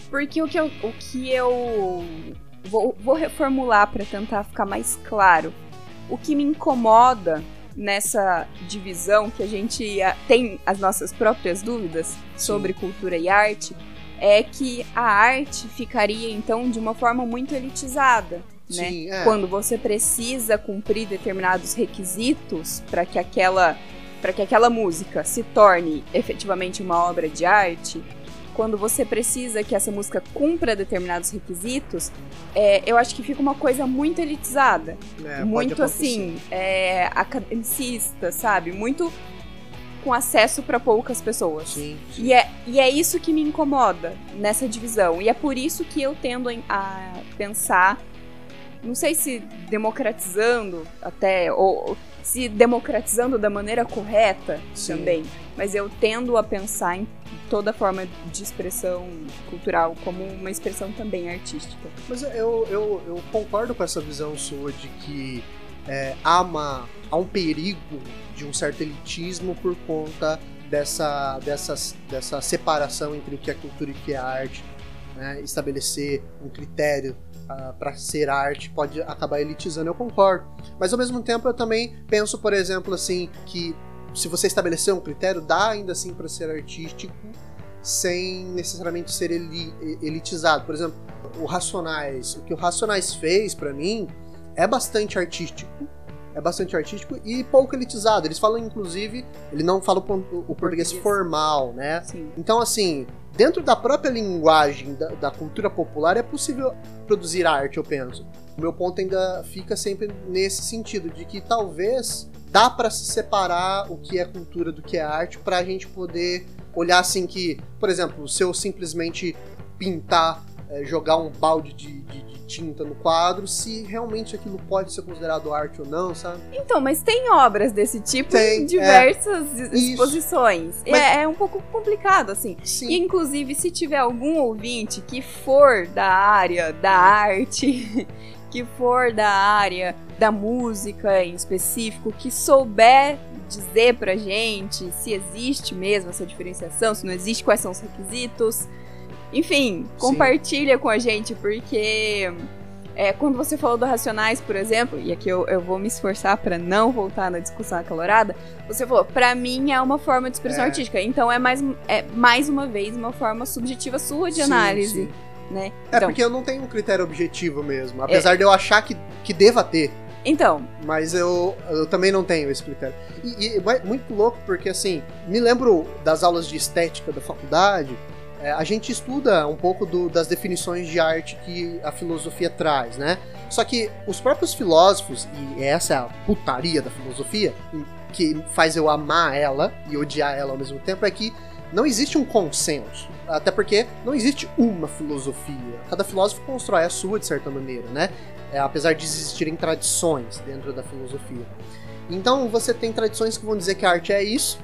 Porque o que eu, o que eu vou, vou reformular para tentar ficar mais claro. O que me incomoda nessa divisão que a gente ah, tem as nossas próprias dúvidas sobre cultura e arte é que a arte ficaria então de uma forma muito elitizada, né? Sim, é. Quando você precisa cumprir determinados requisitos para que aquela para que aquela música se torne efetivamente uma obra de arte, quando você precisa que essa música cumpra determinados requisitos, é, eu acho que fica uma coisa muito elitizada, É, muito assim, é, academicista, sabe? Muito com acesso para poucas pessoas. Sim, sim. E é, e é isso que me incomoda nessa divisão. E é por isso que eu tendo a- pensar, não sei se democratizando até, ou se democratizando da maneira correta Sim. também, mas eu tendo a pensar em toda forma de expressão cultural como uma expressão também artística. Mas eu, eu, eu concordo com essa visão sua de que é, há, uma, há um perigo de um certo elitismo por conta dessa, dessas, dessa separação entre o que é cultura e o que é arte. né? Estabelecer um critério para ser arte pode acabar elitizando, eu concordo. Mas ao mesmo tempo eu também penso, por exemplo, assim, que se você estabelecer um critério, dá ainda assim para ser artístico sem necessariamente ser eli- elitizado. Por exemplo, o Racionais, o que o Racionais fez pra mim é bastante artístico. É bastante artístico e pouco elitizado. Eles falam, inclusive, ele não fala o, o português Português. formal, né? Sim. Então, assim, dentro da própria linguagem da, da cultura popular é possível produzir arte, eu penso. O meu ponto ainda fica sempre nesse sentido, de que talvez dá pra se separar o que é cultura do que é arte pra gente poder olhar assim que, por exemplo, se eu simplesmente pintar, eh, jogar um balde de, de- de tinta no quadro, se realmente aquilo pode ser considerado arte ou não, sabe? Então, mas tem obras desse tipo Tem, em diversas Isso. exposições. Mas- É, é um pouco complicado, assim. Sim. E, inclusive, se tiver algum ouvinte que for da área da arte, [LAUGHS] que for da área da música em específico, que souber dizer pra gente se existe mesmo essa diferenciação, se não existe, quais são os requisitos. Enfim, compartilha com a gente, porque é, quando você falou do Racionais, por exemplo, e aqui eu, eu vou me esforçar pra não voltar na discussão acalorada, você falou, pra mim é uma forma de expressão É. artística. Então é mais, é mais uma vez uma forma subjetiva sua de Sim, análise, sim. né? É então, porque eu não tenho um critério objetivo mesmo. Apesar de eu achar que, que deva ter. então, Mas eu, eu também não tenho esse critério. E, e é muito louco porque, assim, me lembro das aulas de estética da faculdade. É, a gente estuda um pouco do- das definições de arte que a filosofia traz, né? Só que os próprios filósofos, e essa é a putaria da filosofia, que faz eu amar ela e odiar ela ao mesmo tempo, é que não existe um consenso. Até porque não existe uma filosofia. Cada filósofo constrói a sua de certa maneira, né? É, apesar de existirem tradições dentro da filosofia. Então você tem tradições que vão dizer que a arte é isso,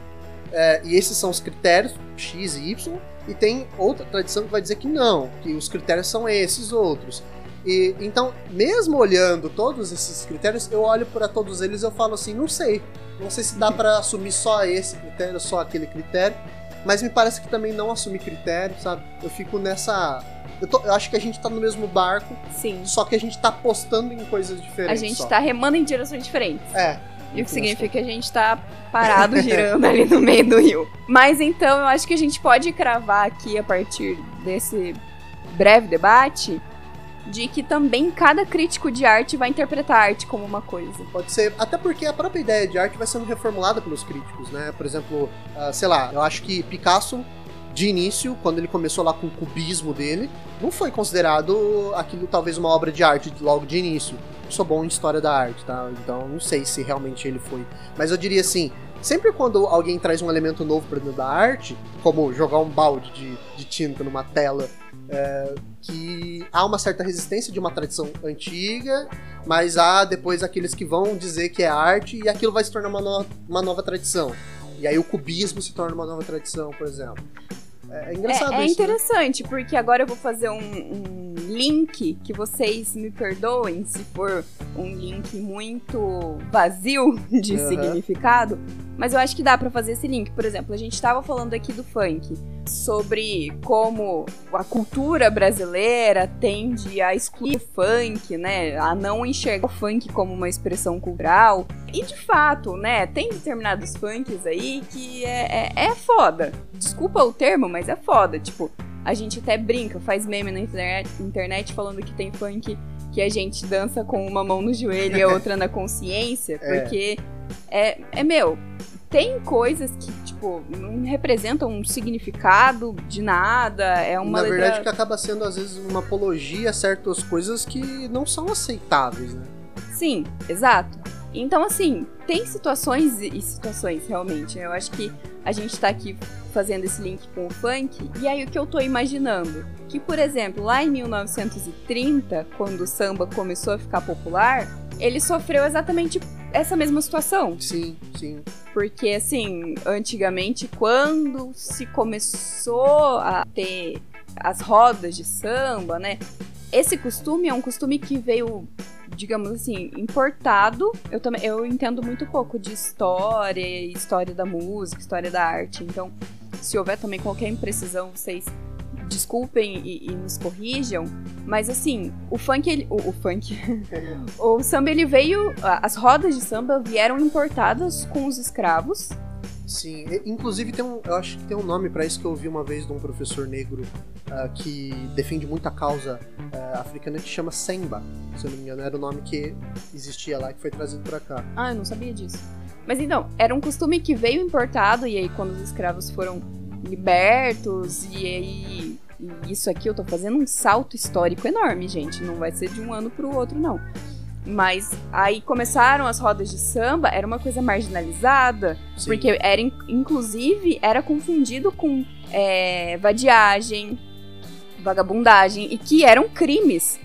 é, e esses são os critérios, X e Y, e tem outra tradição que vai dizer que não, que os critérios são esses outros. E então, mesmo olhando todos esses critérios, eu olho para todos eles e eu falo assim, não sei, não sei se dá para assumir só esse critério, só aquele critério, mas me parece que também não assumir critério, sabe? Eu fico nessa eu, tô- eu acho que a gente tá no mesmo barco, sim. só que a gente tá apostando em coisas A diferentes. gente só. tá remando em direções diferentes. É. E o que significa que a gente tá parado [LAUGHS] girando ali no meio do rio. Mas então eu acho que a gente pode cravar aqui a partir desse breve debate de que também cada crítico de arte vai interpretar a arte como uma coisa. Pode ser, até porque a própria ideia de arte vai sendo reformulada pelos críticos, né? Por exemplo, uh, sei lá, eu acho que Picasso, de início, quando ele começou lá com o cubismo dele, não foi considerado aquilo talvez uma obra de arte logo de início. Eu sou bom em história da arte, tá? Então não sei se realmente ele foi. Mas eu diria assim, sempre quando alguém traz um elemento novo para dentro da arte, como jogar um balde de, de tinta numa tela é, que há uma certa resistência de uma tradição antiga, mas há depois aqueles que vão dizer que é arte e aquilo vai se tornar uma, no uma nova tradição. E aí o cubismo se torna uma nova tradição, por exemplo. É, é engraçado é, é isso. Interessante, né? porque agora eu vou fazer um, um, link que vocês me perdoem se for um link muito vazio de uhum. significado, mas eu acho que dá para fazer esse link. Por exemplo, a gente estava falando aqui do funk, sobre como a cultura brasileira tende a excluir o funk, né? A não enxergar o funk como uma expressão cultural. E de fato, né? Tem determinados funks aí que é, é, é foda. Desculpa o termo, mas é foda. Tipo, a gente até brinca, faz meme na internet, falando que tem funk que a gente dança com uma mão no joelho e a outra na consciência, [LAUGHS] é. porque é, é meu, tem coisas que, tipo, não representam um significado de nada, é uma Na letra... verdade que acaba sendo, às vezes, uma apologia a certas coisas que não são aceitáveis, né? Sim, exato. Então, assim, tem situações e situações, realmente. Eu acho que a gente tá aqui fazendo esse link com o funk, e aí o que eu tô imaginando? Que, por exemplo, lá em 1930, quando o samba começou a ficar popular, ele sofreu exatamente essa mesma situação. Sim, sim. Porque, assim, antigamente, quando se começou a ter as rodas de samba, né? Esse costume é um costume que veio, digamos assim, importado. Eu também eu entendo muito pouco de história, história da música, história da arte. Então, se houver também qualquer imprecisão, vocês desculpem e, e, nos corrijam, mas assim, o funk, ele, o, o funk, [LAUGHS] o samba ele veio, as rodas de samba vieram importadas com os escravos. Sim, inclusive tem um, eu acho que tem um nome para isso que eu ouvi uma vez de um professor negro uh, que defende muito a causa uh, africana que chama Semba, se eu não me engano, era o nome que existia lá que foi trazido para cá. Ah, eu não sabia disso. Mas então, era um costume que veio importado e aí quando os escravos foram libertos e aí isso aqui eu tô fazendo um salto histórico enorme, gente. Não vai ser de um ano pro outro, não. Mas aí começaram as rodas de samba, era uma coisa marginalizada, Sim. porque era, inclusive, era confundido com é, vadiagem, vagabundagem, e que eram crimes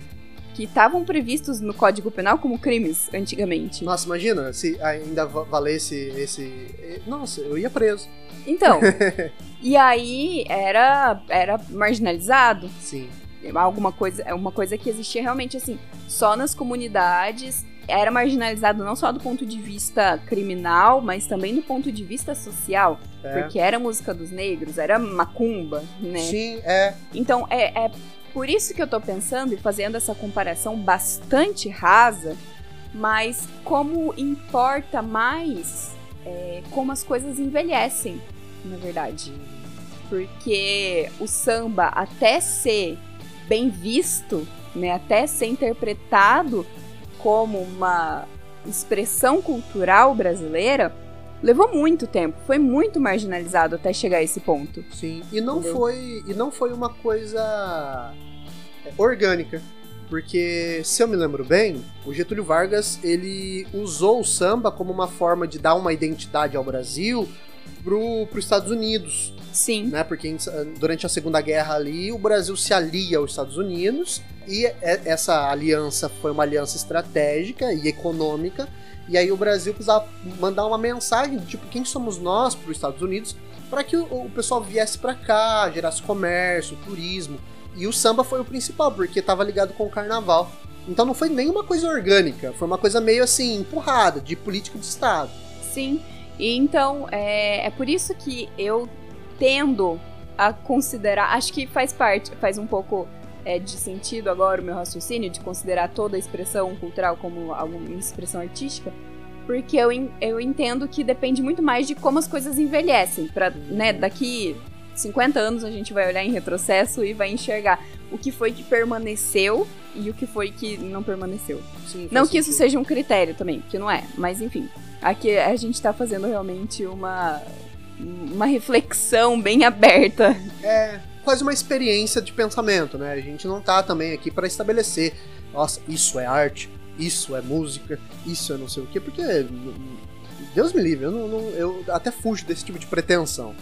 que estavam previstos no Código Penal como crimes antigamente. Nossa, imagina se ainda valesse esse. Nossa, eu ia preso. Então. [LAUGHS] e aí era, era marginalizado. Sim. Alguma coisa, é uma coisa que existia realmente assim, só nas comunidades. Era marginalizado não só do ponto de vista criminal, mas também do ponto de vista social. É. Porque era música dos negros, era macumba, né? Sim, é. Então é, é por isso que eu tô pensando e fazendo essa comparação bastante rasa, mas como importa mais é, como as coisas envelhecem, na verdade. Porque o samba, até ser bem visto, né, até ser interpretado como uma expressão cultural brasileira, levou muito tempo, foi muito marginalizado até chegar a esse ponto. Sim, e não Entendeu? foi e não foi uma coisa orgânica, porque se eu me lembro bem, o Getúlio Vargas ele usou o samba como uma forma de dar uma identidade ao Brasil pro, pro Estados Unidos. Sim. Né? Porque durante a Segunda Guerra ali, o Brasil se alia aos Estados Unidos e essa aliança foi uma aliança estratégica e econômica e aí o Brasil precisava mandar uma mensagem, tipo, quem somos nós para os Estados Unidos, para que o, o, pessoal viesse para cá, gerasse comércio, turismo. E o samba foi o principal, porque estava ligado com o carnaval. Então não foi nenhuma coisa orgânica, foi uma coisa meio assim, empurrada, de política de Estado. Sim, e então é, é por isso que eu tendo a considerar, acho que faz parte, faz um pouco é, de sentido agora o meu raciocínio de considerar toda a expressão cultural como alguma expressão artística, porque eu, eu entendo que depende muito mais de como as coisas envelhecem. Pra, né, daqui 50 anos a gente vai olhar em retrocesso e vai enxergar o que foi que permaneceu e o que foi que não permaneceu. Sim, não que isso seja um critério também, que não é, mas enfim. Aqui a gente tá fazendo realmente uma, uma reflexão bem aberta. É, quase uma experiência de pensamento, né? A gente não tá também aqui para estabelecer, nossa, isso é arte, isso é música, isso é não sei o quê, porque Deus me livre, eu, não, não, eu até fujo desse tipo de pretensão.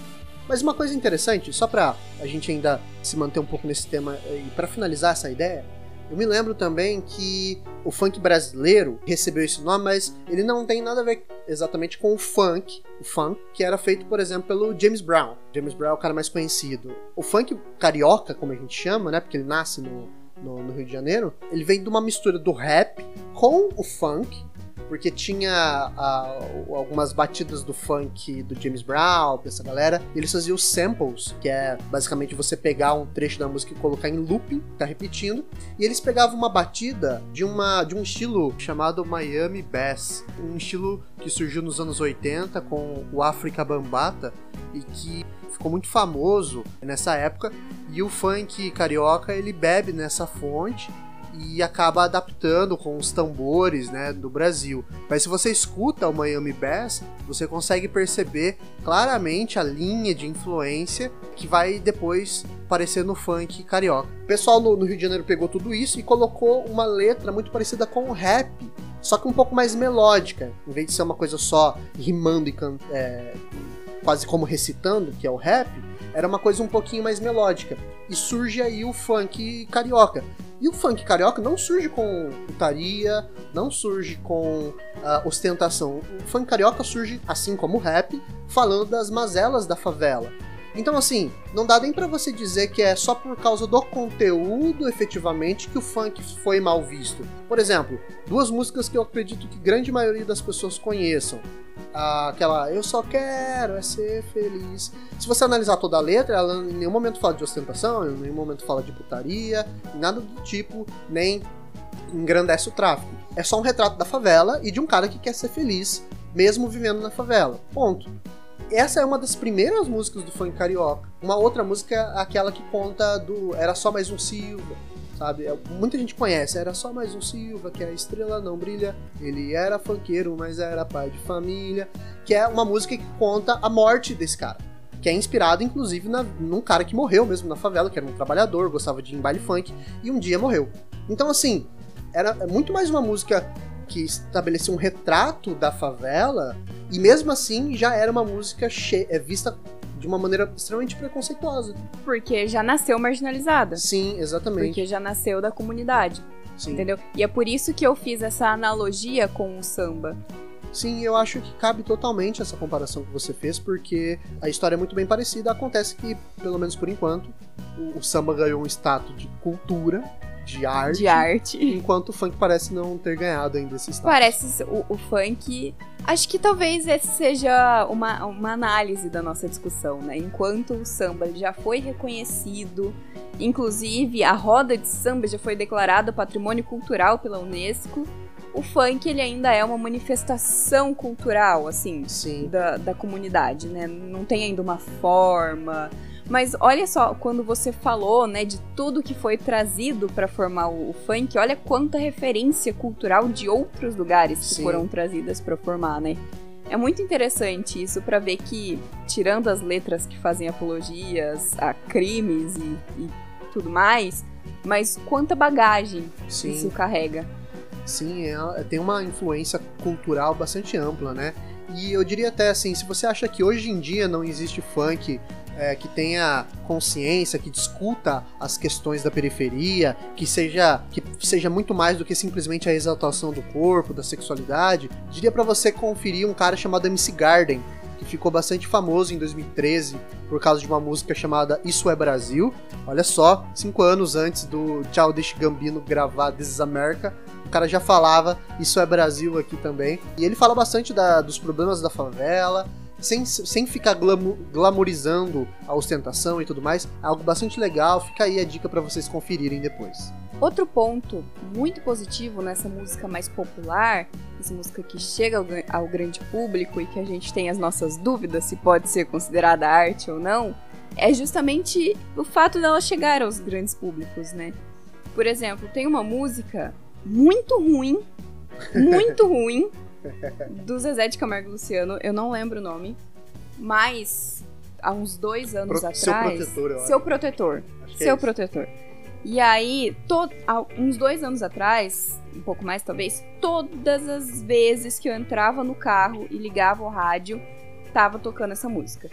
Mas uma coisa interessante, só pra a gente ainda se manter um pouco nesse tema e para finalizar essa ideia, eu me lembro também que o funk brasileiro recebeu esse nome, mas ele não tem nada a ver exatamente com o funk, o funk que era feito, por exemplo, pelo James Brown. James Brown é o cara mais conhecido. O funk carioca, como a gente chama, né, porque ele nasce no, no, no Rio de Janeiro, ele vem de uma mistura do rap com o funk, porque tinha uh, algumas batidas do funk do James Brown, dessa galera, eles faziam samples, que é basicamente você pegar um trecho da música e colocar em looping, tá repetindo, e eles pegavam uma batida de, uma, de um estilo chamado Miami Bass, um estilo que surgiu nos anos 80 com o África Bambata e que ficou muito famoso nessa época, e o funk carioca ele bebe nessa fonte e acaba adaptando com os tambores né, do Brasil. Mas se você escuta o Miami Bass, você consegue perceber claramente a linha de influência que vai depois aparecer no funk carioca. O pessoal no, no Rio de Janeiro pegou tudo isso e colocou uma letra muito parecida com o rap, só que um pouco mais melódica, em vez de ser uma coisa só rimando e é, quase como recitando, que é o rap, era uma coisa um pouquinho mais melódica. E surge aí o funk carioca. E o funk carioca não surge com putaria, não surge com uh, ostentação. O funk carioca surge, assim como o rap, falando das mazelas da favela. Então, assim, não dá nem para você dizer que é só por causa do conteúdo, efetivamente, que o funk foi mal visto. Por exemplo, duas músicas que eu acredito que grande maioria das pessoas conheçam. Aquela Eu Só Quero é Ser Feliz. Se você analisar toda a letra, ela em nenhum momento fala de ostentação, em nenhum momento fala de putaria, nada do tipo, nem engrandece o tráfico. É só um retrato da favela e de um cara que quer ser feliz, mesmo vivendo na favela. Ponto essa é uma das primeiras músicas do funk carioca. Uma outra música é aquela que conta do Era Só Mais Um Silva, sabe? É, muita gente conhece, Era Só Mais Um Silva, que a estrela não brilha. Ele era funkeiro, mas era pai de família. Que é uma música que conta a morte desse cara. Que é inspirado, inclusive, na, num cara que morreu mesmo na favela, que era um trabalhador, gostava de ir em baile funk, e um dia morreu. Então, assim, era muito mais uma música que estabelecia um retrato da favela, e mesmo assim já era uma música é vista de uma maneira extremamente preconceituosa. Porque já nasceu marginalizada. Sim, exatamente. Porque já nasceu da comunidade. Sim. Entendeu? E é por isso que eu fiz essa analogia com o samba. Sim, eu acho que cabe totalmente essa comparação que você fez, porque a história é muito bem parecida. Acontece que, pelo menos por enquanto, o, o samba ganhou um status de cultura de arte. De arte. Enquanto o funk parece não ter ganhado ainda esse status. Parece o, o funk. Acho que talvez esse seja uma, uma análise da nossa discussão, né? Enquanto o samba já foi reconhecido, inclusive a roda de samba já foi declarada patrimônio cultural pela Unesco. O funk ele ainda é uma manifestação cultural, assim, Da, da comunidade, né? Não tem ainda uma forma, mas olha só, quando você falou, né, de tudo que foi trazido para formar o, o, funk, olha quanta referência cultural de outros lugares que Sim. foram trazidas para formar, né? É muito interessante isso para ver que, tirando as letras que fazem apologias a crimes e, e tudo mais, mas quanta bagagem Sim. isso carrega. Sim, é, tem uma influência cultural bastante ampla, né? E eu diria até assim, se você acha que hoje em dia não existe funk é, que tenha consciência, que discuta as questões da periferia, que seja, que seja muito mais do que simplesmente a exaltação do corpo, da sexualidade, diria para você conferir um cara chamado MC Garden, que ficou bastante famoso em 2013 por causa de uma música chamada Isso é Brasil. Olha só, cinco anos antes do Childish Gambino gravar This is America, o cara já falava Isso é Brasil aqui também. E ele fala bastante da, dos problemas da favela, sem, sem ficar glamorizando a ostentação e tudo mais. É algo bastante legal, fica aí a dica para vocês conferirem depois. Outro ponto muito positivo nessa música mais popular, essa música que chega ao, ao, grande público e que a gente tem as nossas dúvidas se pode ser considerada arte ou não, é justamente o fato dela chegar aos grandes públicos, né? Por exemplo, tem uma música muito ruim, muito ruim, do Zezé de Camargo Luciano, eu não lembro o nome, mas há uns dois anos Pro, atrás. Seu protetor, eu Seu protetor. seu é protetor. E aí, to, uns dois anos atrás, um pouco mais talvez, todas as vezes que eu entrava no carro e ligava o rádio, tava tocando essa música.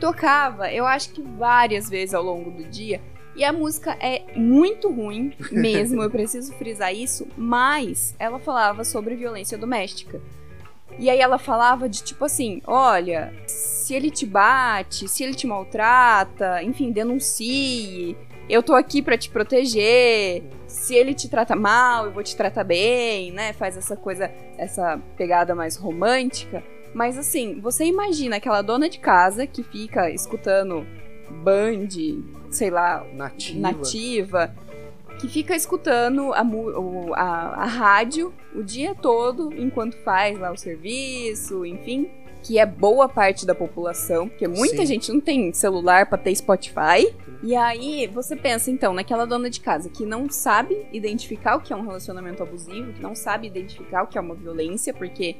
Tocava, eu acho que várias vezes ao longo do dia. E a música é muito ruim mesmo, eu preciso frisar isso, mas ela falava sobre violência doméstica. E aí ela falava de tipo assim: olha, se ele te bate, se ele te maltrata, enfim, denuncie eu tô aqui para te proteger. Se ele te trata mal, eu vou te tratar bem, né? Faz essa coisa, essa pegada mais romântica. Mas assim, você imagina aquela dona de casa que fica escutando Band, sei lá, nativa, nativa que fica escutando a, a, a rádio o dia todo enquanto faz lá o serviço, enfim que é boa parte da população, porque muita Sim. gente não tem celular para ter Spotify. E aí você pensa então naquela dona de casa que não sabe identificar o que é um relacionamento abusivo, que não sabe identificar o que é uma violência, porque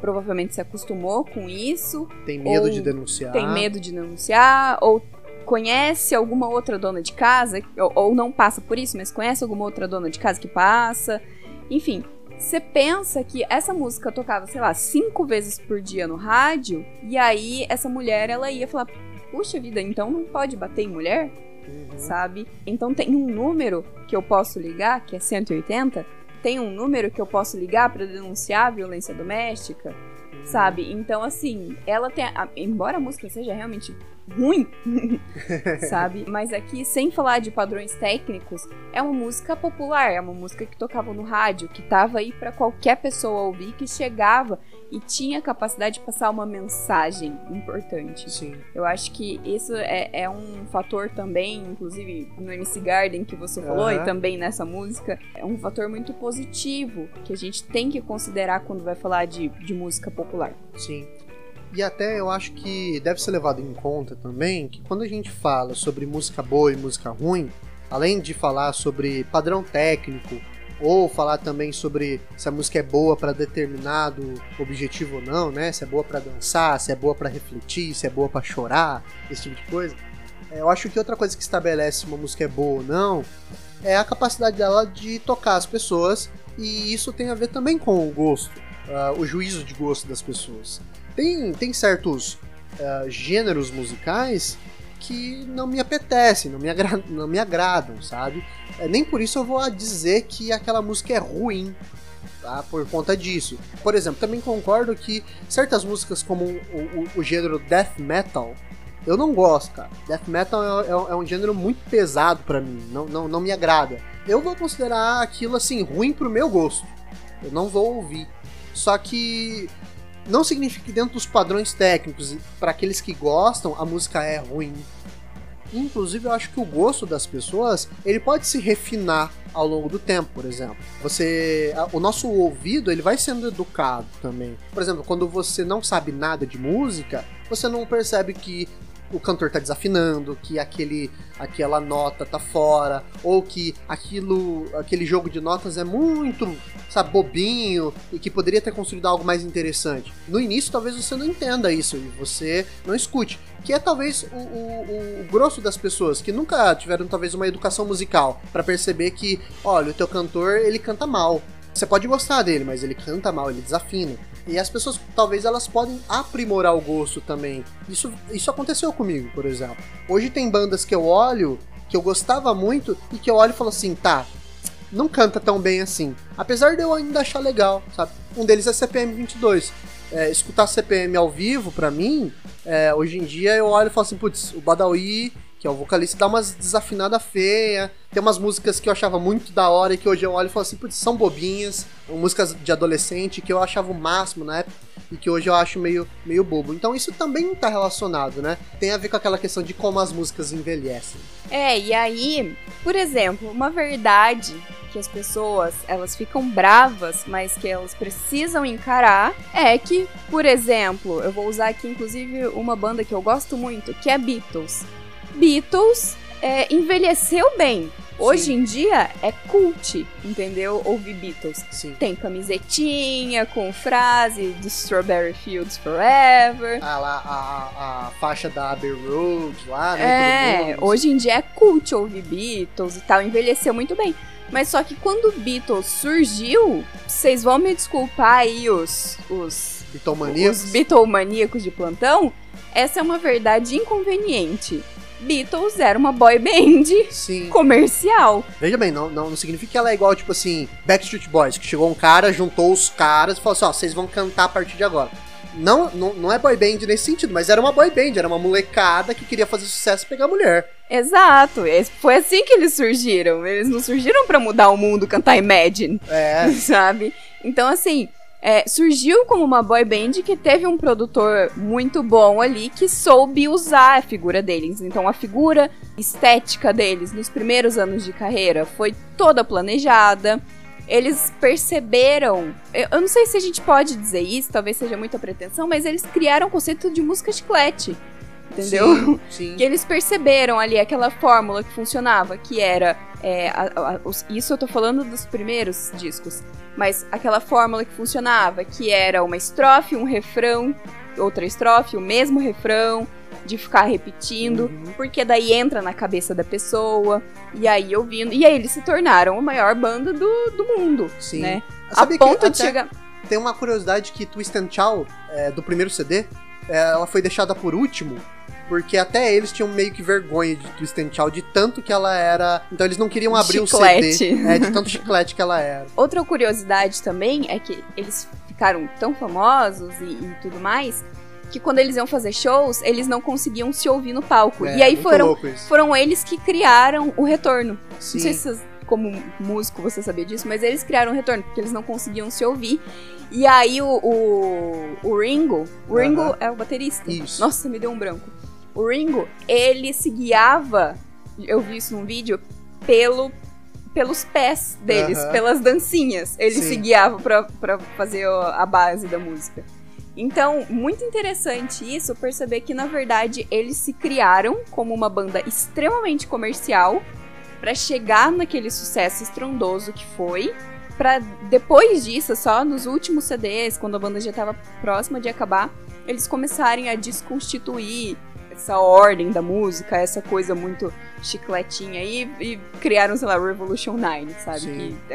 provavelmente se acostumou com isso. Tem medo de denunciar. Tem medo de denunciar, ou conhece alguma outra dona de casa, ou, ou não passa por isso, mas conhece alguma outra dona de casa que passa. Enfim, você pensa que essa música tocava, sei lá, cinco vezes por dia no rádio, e aí essa mulher ela ia falar: puxa vida, então não pode bater em mulher? Uhum. Sabe? Então tem um número que eu posso ligar, que é 180, tem um número que eu posso ligar para denunciar a violência doméstica. Sabe? Então, assim, ela tem. A, embora a música seja realmente ruim, [LAUGHS] sabe? Mas aqui, sem falar de padrões técnicos, é uma música popular, é uma música que tocava no rádio, que tava aí para qualquer pessoa ouvir, que chegava e tinha capacidade de passar uma mensagem importante. Sim. Eu acho que isso é, é um fator também, inclusive no MC Garden que você falou, uhum. e também nessa música, é um fator muito positivo que a gente tem que considerar quando vai falar de, de música popular. Sim. E até eu acho que deve ser levado em conta também que quando a gente fala sobre música boa e música ruim, além de falar sobre padrão técnico ou falar também sobre se a música é boa para determinado objetivo ou não, né? Se é boa para dançar, se é boa para refletir, se é boa para chorar, esse tipo de coisa. É, eu acho que outra coisa que estabelece se uma música é boa ou não é a capacidade dela de tocar as pessoas e isso tem a ver também com o gosto, uh, o juízo de gosto das pessoas. Tem, tem certos uh, gêneros musicais que não me apetecem, não me, não me agradam, sabe? É, nem por isso eu vou dizer que aquela música é ruim, tá? Por conta disso. Por exemplo, também concordo que certas músicas como o, o, o gênero death metal, eu não gosto, cara. Death metal é, é, é um gênero muito pesado para mim, não, não, não me agrada. Eu vou considerar aquilo assim ruim pro meu gosto. Eu não vou ouvir. Só que não significa que dentro dos padrões técnicos, para aqueles que gostam, a música é ruim. Inclusive, eu acho que o gosto das pessoas ele pode se refinar ao longo do tempo, por exemplo. Você, o nosso ouvido ele vai sendo educado também. Por exemplo, quando você não sabe nada de música, você não percebe que o cantor tá desafinando, que aquele aquela nota tá fora, ou que aquilo aquele jogo de notas é muito, sabe, bobinho e que poderia ter construído algo mais interessante. No início talvez você não entenda isso e você não escute, que é talvez o, o, o grosso das pessoas que nunca tiveram talvez uma educação musical para perceber que, olha, o teu cantor ele canta mal. Você pode gostar dele, mas ele canta mal, ele desafina. E as pessoas, talvez, elas podem aprimorar o gosto também. Isso, isso aconteceu comigo, por exemplo. Hoje tem bandas que eu olho, que eu gostava muito, e que eu olho e falo assim, tá, não canta tão bem assim. Apesar de eu ainda achar legal, sabe? Um deles é CPM 22. É, escutar CPM ao vivo, para mim, é, hoje em dia eu olho e falo assim, putz, o Badawi que é o vocalista, dá umas desafinada feia. Tem umas músicas que eu achava muito da hora e que hoje eu olho e falo assim, putz, são bobinhas. Músicas de adolescente que eu achava o máximo na época. e que hoje eu acho meio, meio bobo. Então isso também tá relacionado, né? Tem a ver com aquela questão de como as músicas envelhecem. É, e aí, por exemplo, uma verdade que as pessoas elas ficam bravas, mas que elas precisam encarar é que, por exemplo, eu vou usar aqui inclusive uma banda que eu gosto muito, que é Beatles. Beatles é, envelheceu bem. Hoje Sim. em dia é cult, entendeu? Ouvir Beatles. Sim. Tem camisetinha com frase do Strawberry Fields Forever. Ah, lá, a, a faixa da Abbey Road lá, né? É, hoje em dia é cult ouvir Beatles e tal, envelheceu muito bem. Mas só que quando o Beatles surgiu, vocês vão me desculpar aí os, os, Bitomaníacos. os Beatlemaníacos de plantão, essa é uma verdade inconveniente. Beatles era uma boy band Sim. comercial. Veja bem, não, não, não significa que ela é igual, tipo assim, Backstreet Boys, que chegou um cara, juntou os caras e falou assim, ó, vocês vão cantar a partir de agora. Não, não, não é boy band nesse sentido, mas era uma boy band, era uma molecada que queria fazer sucesso e pegar mulher. Exato, esse- foi assim que eles surgiram. Eles não surgiram pra mudar o mundo, cantar Imagine. É, [LAUGHS] sabe? Então, assim, é, surgiu como uma boy band que teve um produtor muito bom ali que soube usar a figura deles. Então, a figura estética deles nos primeiros anos de carreira foi toda planejada. Eles perceberam. Eu, não sei se a gente pode dizer isso, talvez seja muita pretensão, mas eles criaram o conceito de música chiclete. Entendeu? Sim, [LAUGHS] sim. que eles perceberam ali aquela fórmula que funcionava, que era. é, a- a- os- isso eu tô falando dos primeiros discos. Mas aquela fórmula que funcionava, que era uma estrofe, um refrão, outra estrofe, o mesmo refrão, de ficar repetindo, Uhum. porque daí entra na cabeça da pessoa, e aí ouvindo. E aí eles se tornaram a maior banda do, do mundo, Sim. né? A ponto de chegar. Tem uma curiosidade que Twist and Shout, é, do primeiro CD, é, ela foi deixada por último, porque até eles tinham meio que vergonha de Twist and Shout, de tanto que ela era... Então eles não queriam abrir o Chiclete. CD. É, de tanto chiclete que ela era. [LAUGHS] Outra curiosidade também é que eles ficaram tão famosos e, e tudo mais que quando eles iam fazer shows, eles não conseguiam se ouvir no palco. É, e aí foram, foram eles que criaram o retorno. Sim. Não sei se vocês, como músico você sabia disso, mas eles criaram o retorno, porque eles não conseguiam se ouvir. E aí o, o, o Ringo, o Ringo é o baterista. Isso. Nossa, me deu um branco. O Ringo, ele se guiava, eu vi isso num vídeo, pelo pelos pés deles, pelas dancinhas. Ele Sim. se guiava pra, pra fazer a base da música. Então, muito interessante isso, perceber que, na verdade, eles se criaram como uma banda extremamente comercial pra chegar naquele sucesso estrondoso que foi. Pra depois disso, só nos últimos CDs, quando a banda já tava próxima de acabar, eles começarem a desconstituir essa ordem da música, essa coisa muito chicletinha e, e criaram, sei lá, Revolution 9, sabe? Sim. Que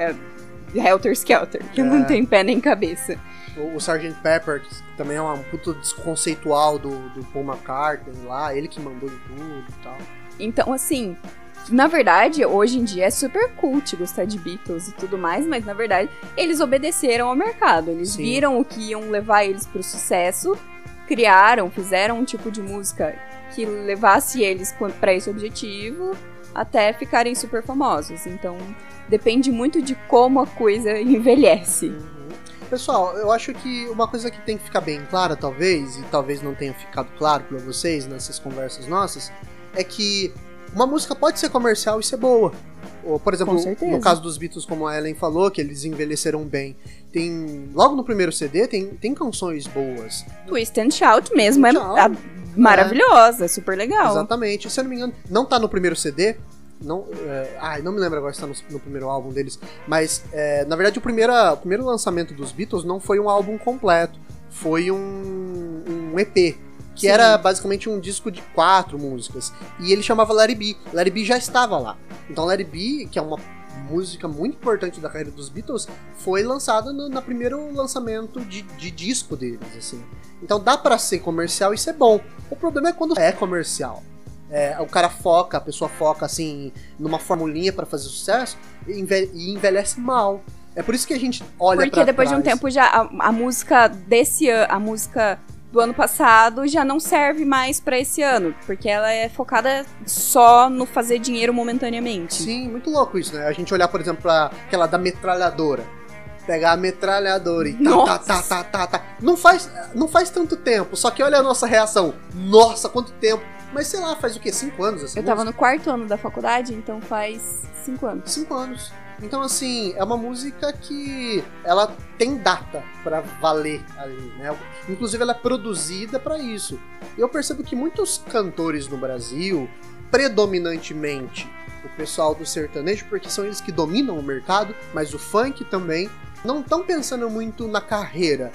é Helter Skelter, que É. não tem pé nem cabeça. O, o Sgt. Pepper, que também é um puto desconceitual do, do Paul McCartney lá, ele que mandou em tudo e tal. Então, assim, na verdade, hoje em dia é super cult gostar de Beatles e tudo mais, mas na verdade eles obedeceram ao mercado. Eles Sim. viram o que iam levar eles pro sucesso, criaram, fizeram um tipo de música que levasse eles para esse objetivo até ficarem super famosos. Então, depende muito de como a coisa [LAUGHS] envelhece. Uhum. Pessoal, eu acho que uma coisa que tem que ficar bem clara, talvez, e talvez não tenha ficado claro pra vocês nessas conversas nossas, é que uma música pode ser comercial e ser boa. Ou, por exemplo, no caso dos Beatles, como a Ellen falou, que eles envelheceram bem. Tem. Logo no primeiro CD tem, tem canções boas. Twist and Shout mesmo é Shout. a- maravilhosa, é super legal. Exatamente. Se eu não me engano, não tá no primeiro CD. Não, é, ai, não me lembro agora se tá no, no primeiro álbum deles. Mas, é, na verdade, o primeiro, o primeiro lançamento dos Beatles não foi um álbum completo. Foi um, um EP. Que Sim. era basicamente um disco de quatro músicas. E ele chamava Larry B. Larry B já estava lá. Então, Larry B, que é uma música muito importante da carreira dos Beatles, foi lançada no, no primeiro lançamento de, de disco deles, assim. Então dá pra ser comercial e ser bom. O problema é quando é comercial. É, o cara foca, a pessoa foca assim numa formulinha pra fazer sucesso e, enve- e envelhece mal. É por isso que a gente olha Porque depois de um trás. tempo já a, a música desse ano, a música do ano passado já não serve mais pra esse ano, porque ela é focada só no fazer dinheiro momentaneamente. Sim, muito louco isso, né? A gente olhar, por exemplo, pra aquela da metralhadora. pegar a metralhadora e tá, tá, tá, tá, tá, tá. Não faz, não faz tanto tempo, só que olha a nossa reação. Nossa, quanto tempo. Mas sei lá, faz o quê? Cinco anos essa Eu tava música? no quarto ano da faculdade, então faz cinco anos. Cinco anos. Então, assim, é uma música que ela tem data pra valer ali, né? Inclusive, ela é produzida pra isso. Eu percebo que muitos cantores no Brasil, predominantemente o pessoal do sertanejo, porque são eles que dominam o mercado, mas o funk também, não estão pensando muito na carreira.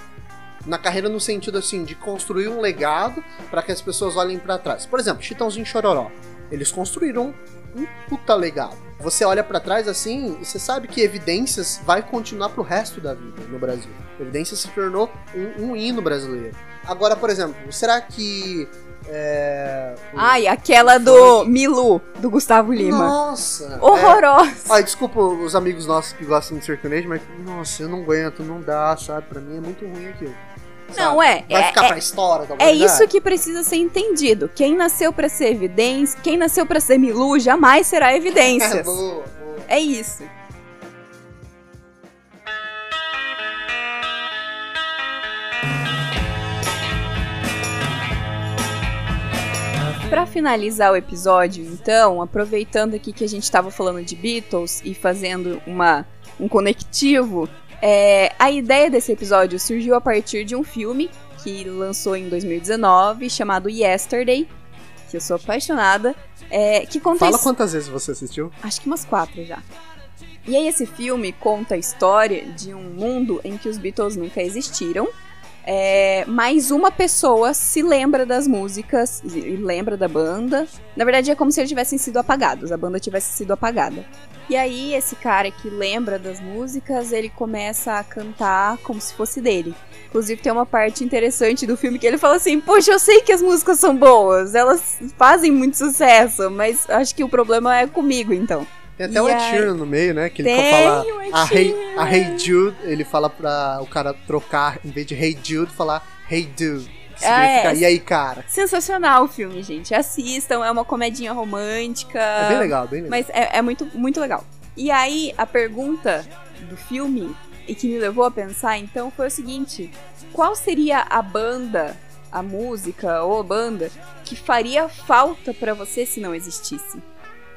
Na carreira no sentido assim de construir um legado para que as pessoas olhem pra trás. Por exemplo, Chitãozinho Chororó. Eles construíram um puta legado. Você olha pra trás assim e você sabe que Evidências vai continuar pro resto da vida no Brasil. Evidências se tornou um, um hino brasileiro. Agora, por exemplo, será que. É, Ai, aquela do Milu, do Gustavo Lima. Nossa! é. Horrorosa. Ai, desculpa os amigos nossos que gostam de sertanejo, mas nossa, eu não aguento, não dá, sabe? Pra mim é muito ruim aquilo. Não, sabe? é. Vai é, ficar é- pra história da É isso que precisa ser entendido. Quem nasceu pra ser evidência, quem nasceu pra ser Milu jamais será [LAUGHS] É, evidências. boa, boa. É isso. Pra finalizar o episódio, então, aproveitando aqui que a gente tava falando de Beatles e fazendo uma, um conectivo, é, a ideia desse episódio surgiu a partir de um filme que lançou em 2019 chamado Yesterday, que eu sou apaixonada, é, que conta Fala quantas vezes você assistiu? Acho que umas quatro já. E aí esse filme conta a história de um mundo em que os Beatles nunca existiram. É, mas uma pessoa se lembra das músicas e lembra da banda. Na verdade, é como se eles tivessem sido apagados, a banda tivesse sido apagada. E aí, esse cara que lembra das músicas, ele começa a cantar como se fosse dele. Inclusive, tem uma parte interessante do filme que ele fala assim: Poxa, eu sei que as músicas são boas, elas fazem muito sucesso, mas acho que o problema é comigo, então. Tem até E o Ed Sheeran no meio, né? Que ele fala a hey, a hey Jude, ele fala pra o cara trocar, em vez de Hey Jude, falar Hey Dude. Ah, significa, é. e aí, cara? Sensacional o filme, gente. Assistam, é uma comedinha romântica. É bem legal, bem legal. Mas é, é muito, muito legal. E aí, a pergunta do filme, e que me levou a pensar, então, foi o seguinte: qual seria a banda, a música ou a banda, que faria falta pra você se não existisse?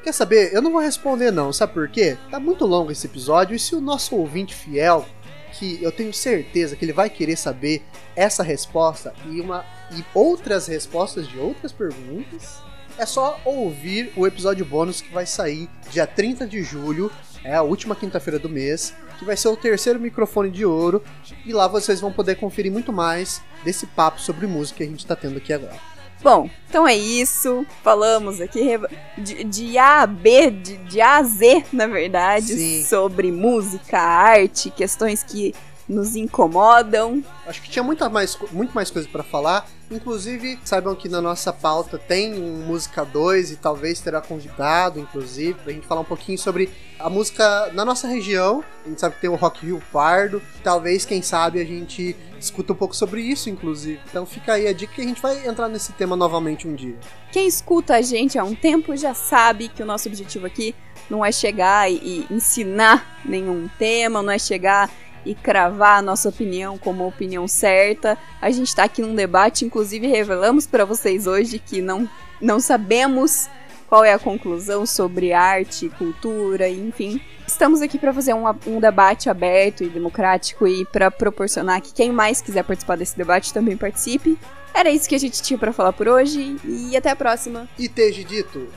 Quer saber? Eu não vou responder não, sabe por quê? Tá muito longo esse episódio e se o nosso ouvinte fiel, que eu tenho certeza que ele vai querer saber essa resposta e uma e outras respostas de outras perguntas, é só ouvir o episódio bônus que vai sair dia 30 de julho, é a última quinta-feira do mês, que vai ser o terceiro microfone de ouro e lá vocês vão poder conferir muito mais desse papo sobre música que a gente tá tendo aqui agora. Bom, então é isso. Falamos aqui de, de A a B, de, de A a Z, na verdade, Sim. sobre música, arte, questões que nos incomodam. Acho que tinha muita mais, muito mais coisa pra falar. Inclusive, saibam que na nossa pauta tem um Música 2 e talvez terá convidado, inclusive, pra gente falar um pouquinho sobre a música na nossa região. A gente sabe que tem o Rock Rio Pardo. Talvez, quem sabe, a gente escuta um pouco sobre isso, inclusive. Então fica aí a dica que a gente vai entrar nesse tema novamente um dia. Quem escuta a gente há um tempo já sabe que o nosso objetivo aqui não é chegar e ensinar nenhum tema, não é chegar e cravar a nossa opinião como a opinião certa. A gente está aqui num debate, inclusive revelamos para vocês hoje que não, não sabemos qual é a conclusão sobre arte, cultura, enfim. Estamos aqui para fazer um, um debate aberto e democrático e para proporcionar que quem mais quiser participar desse debate também participe. Era isso que a gente tinha para falar por hoje e até a próxima. E teja dito,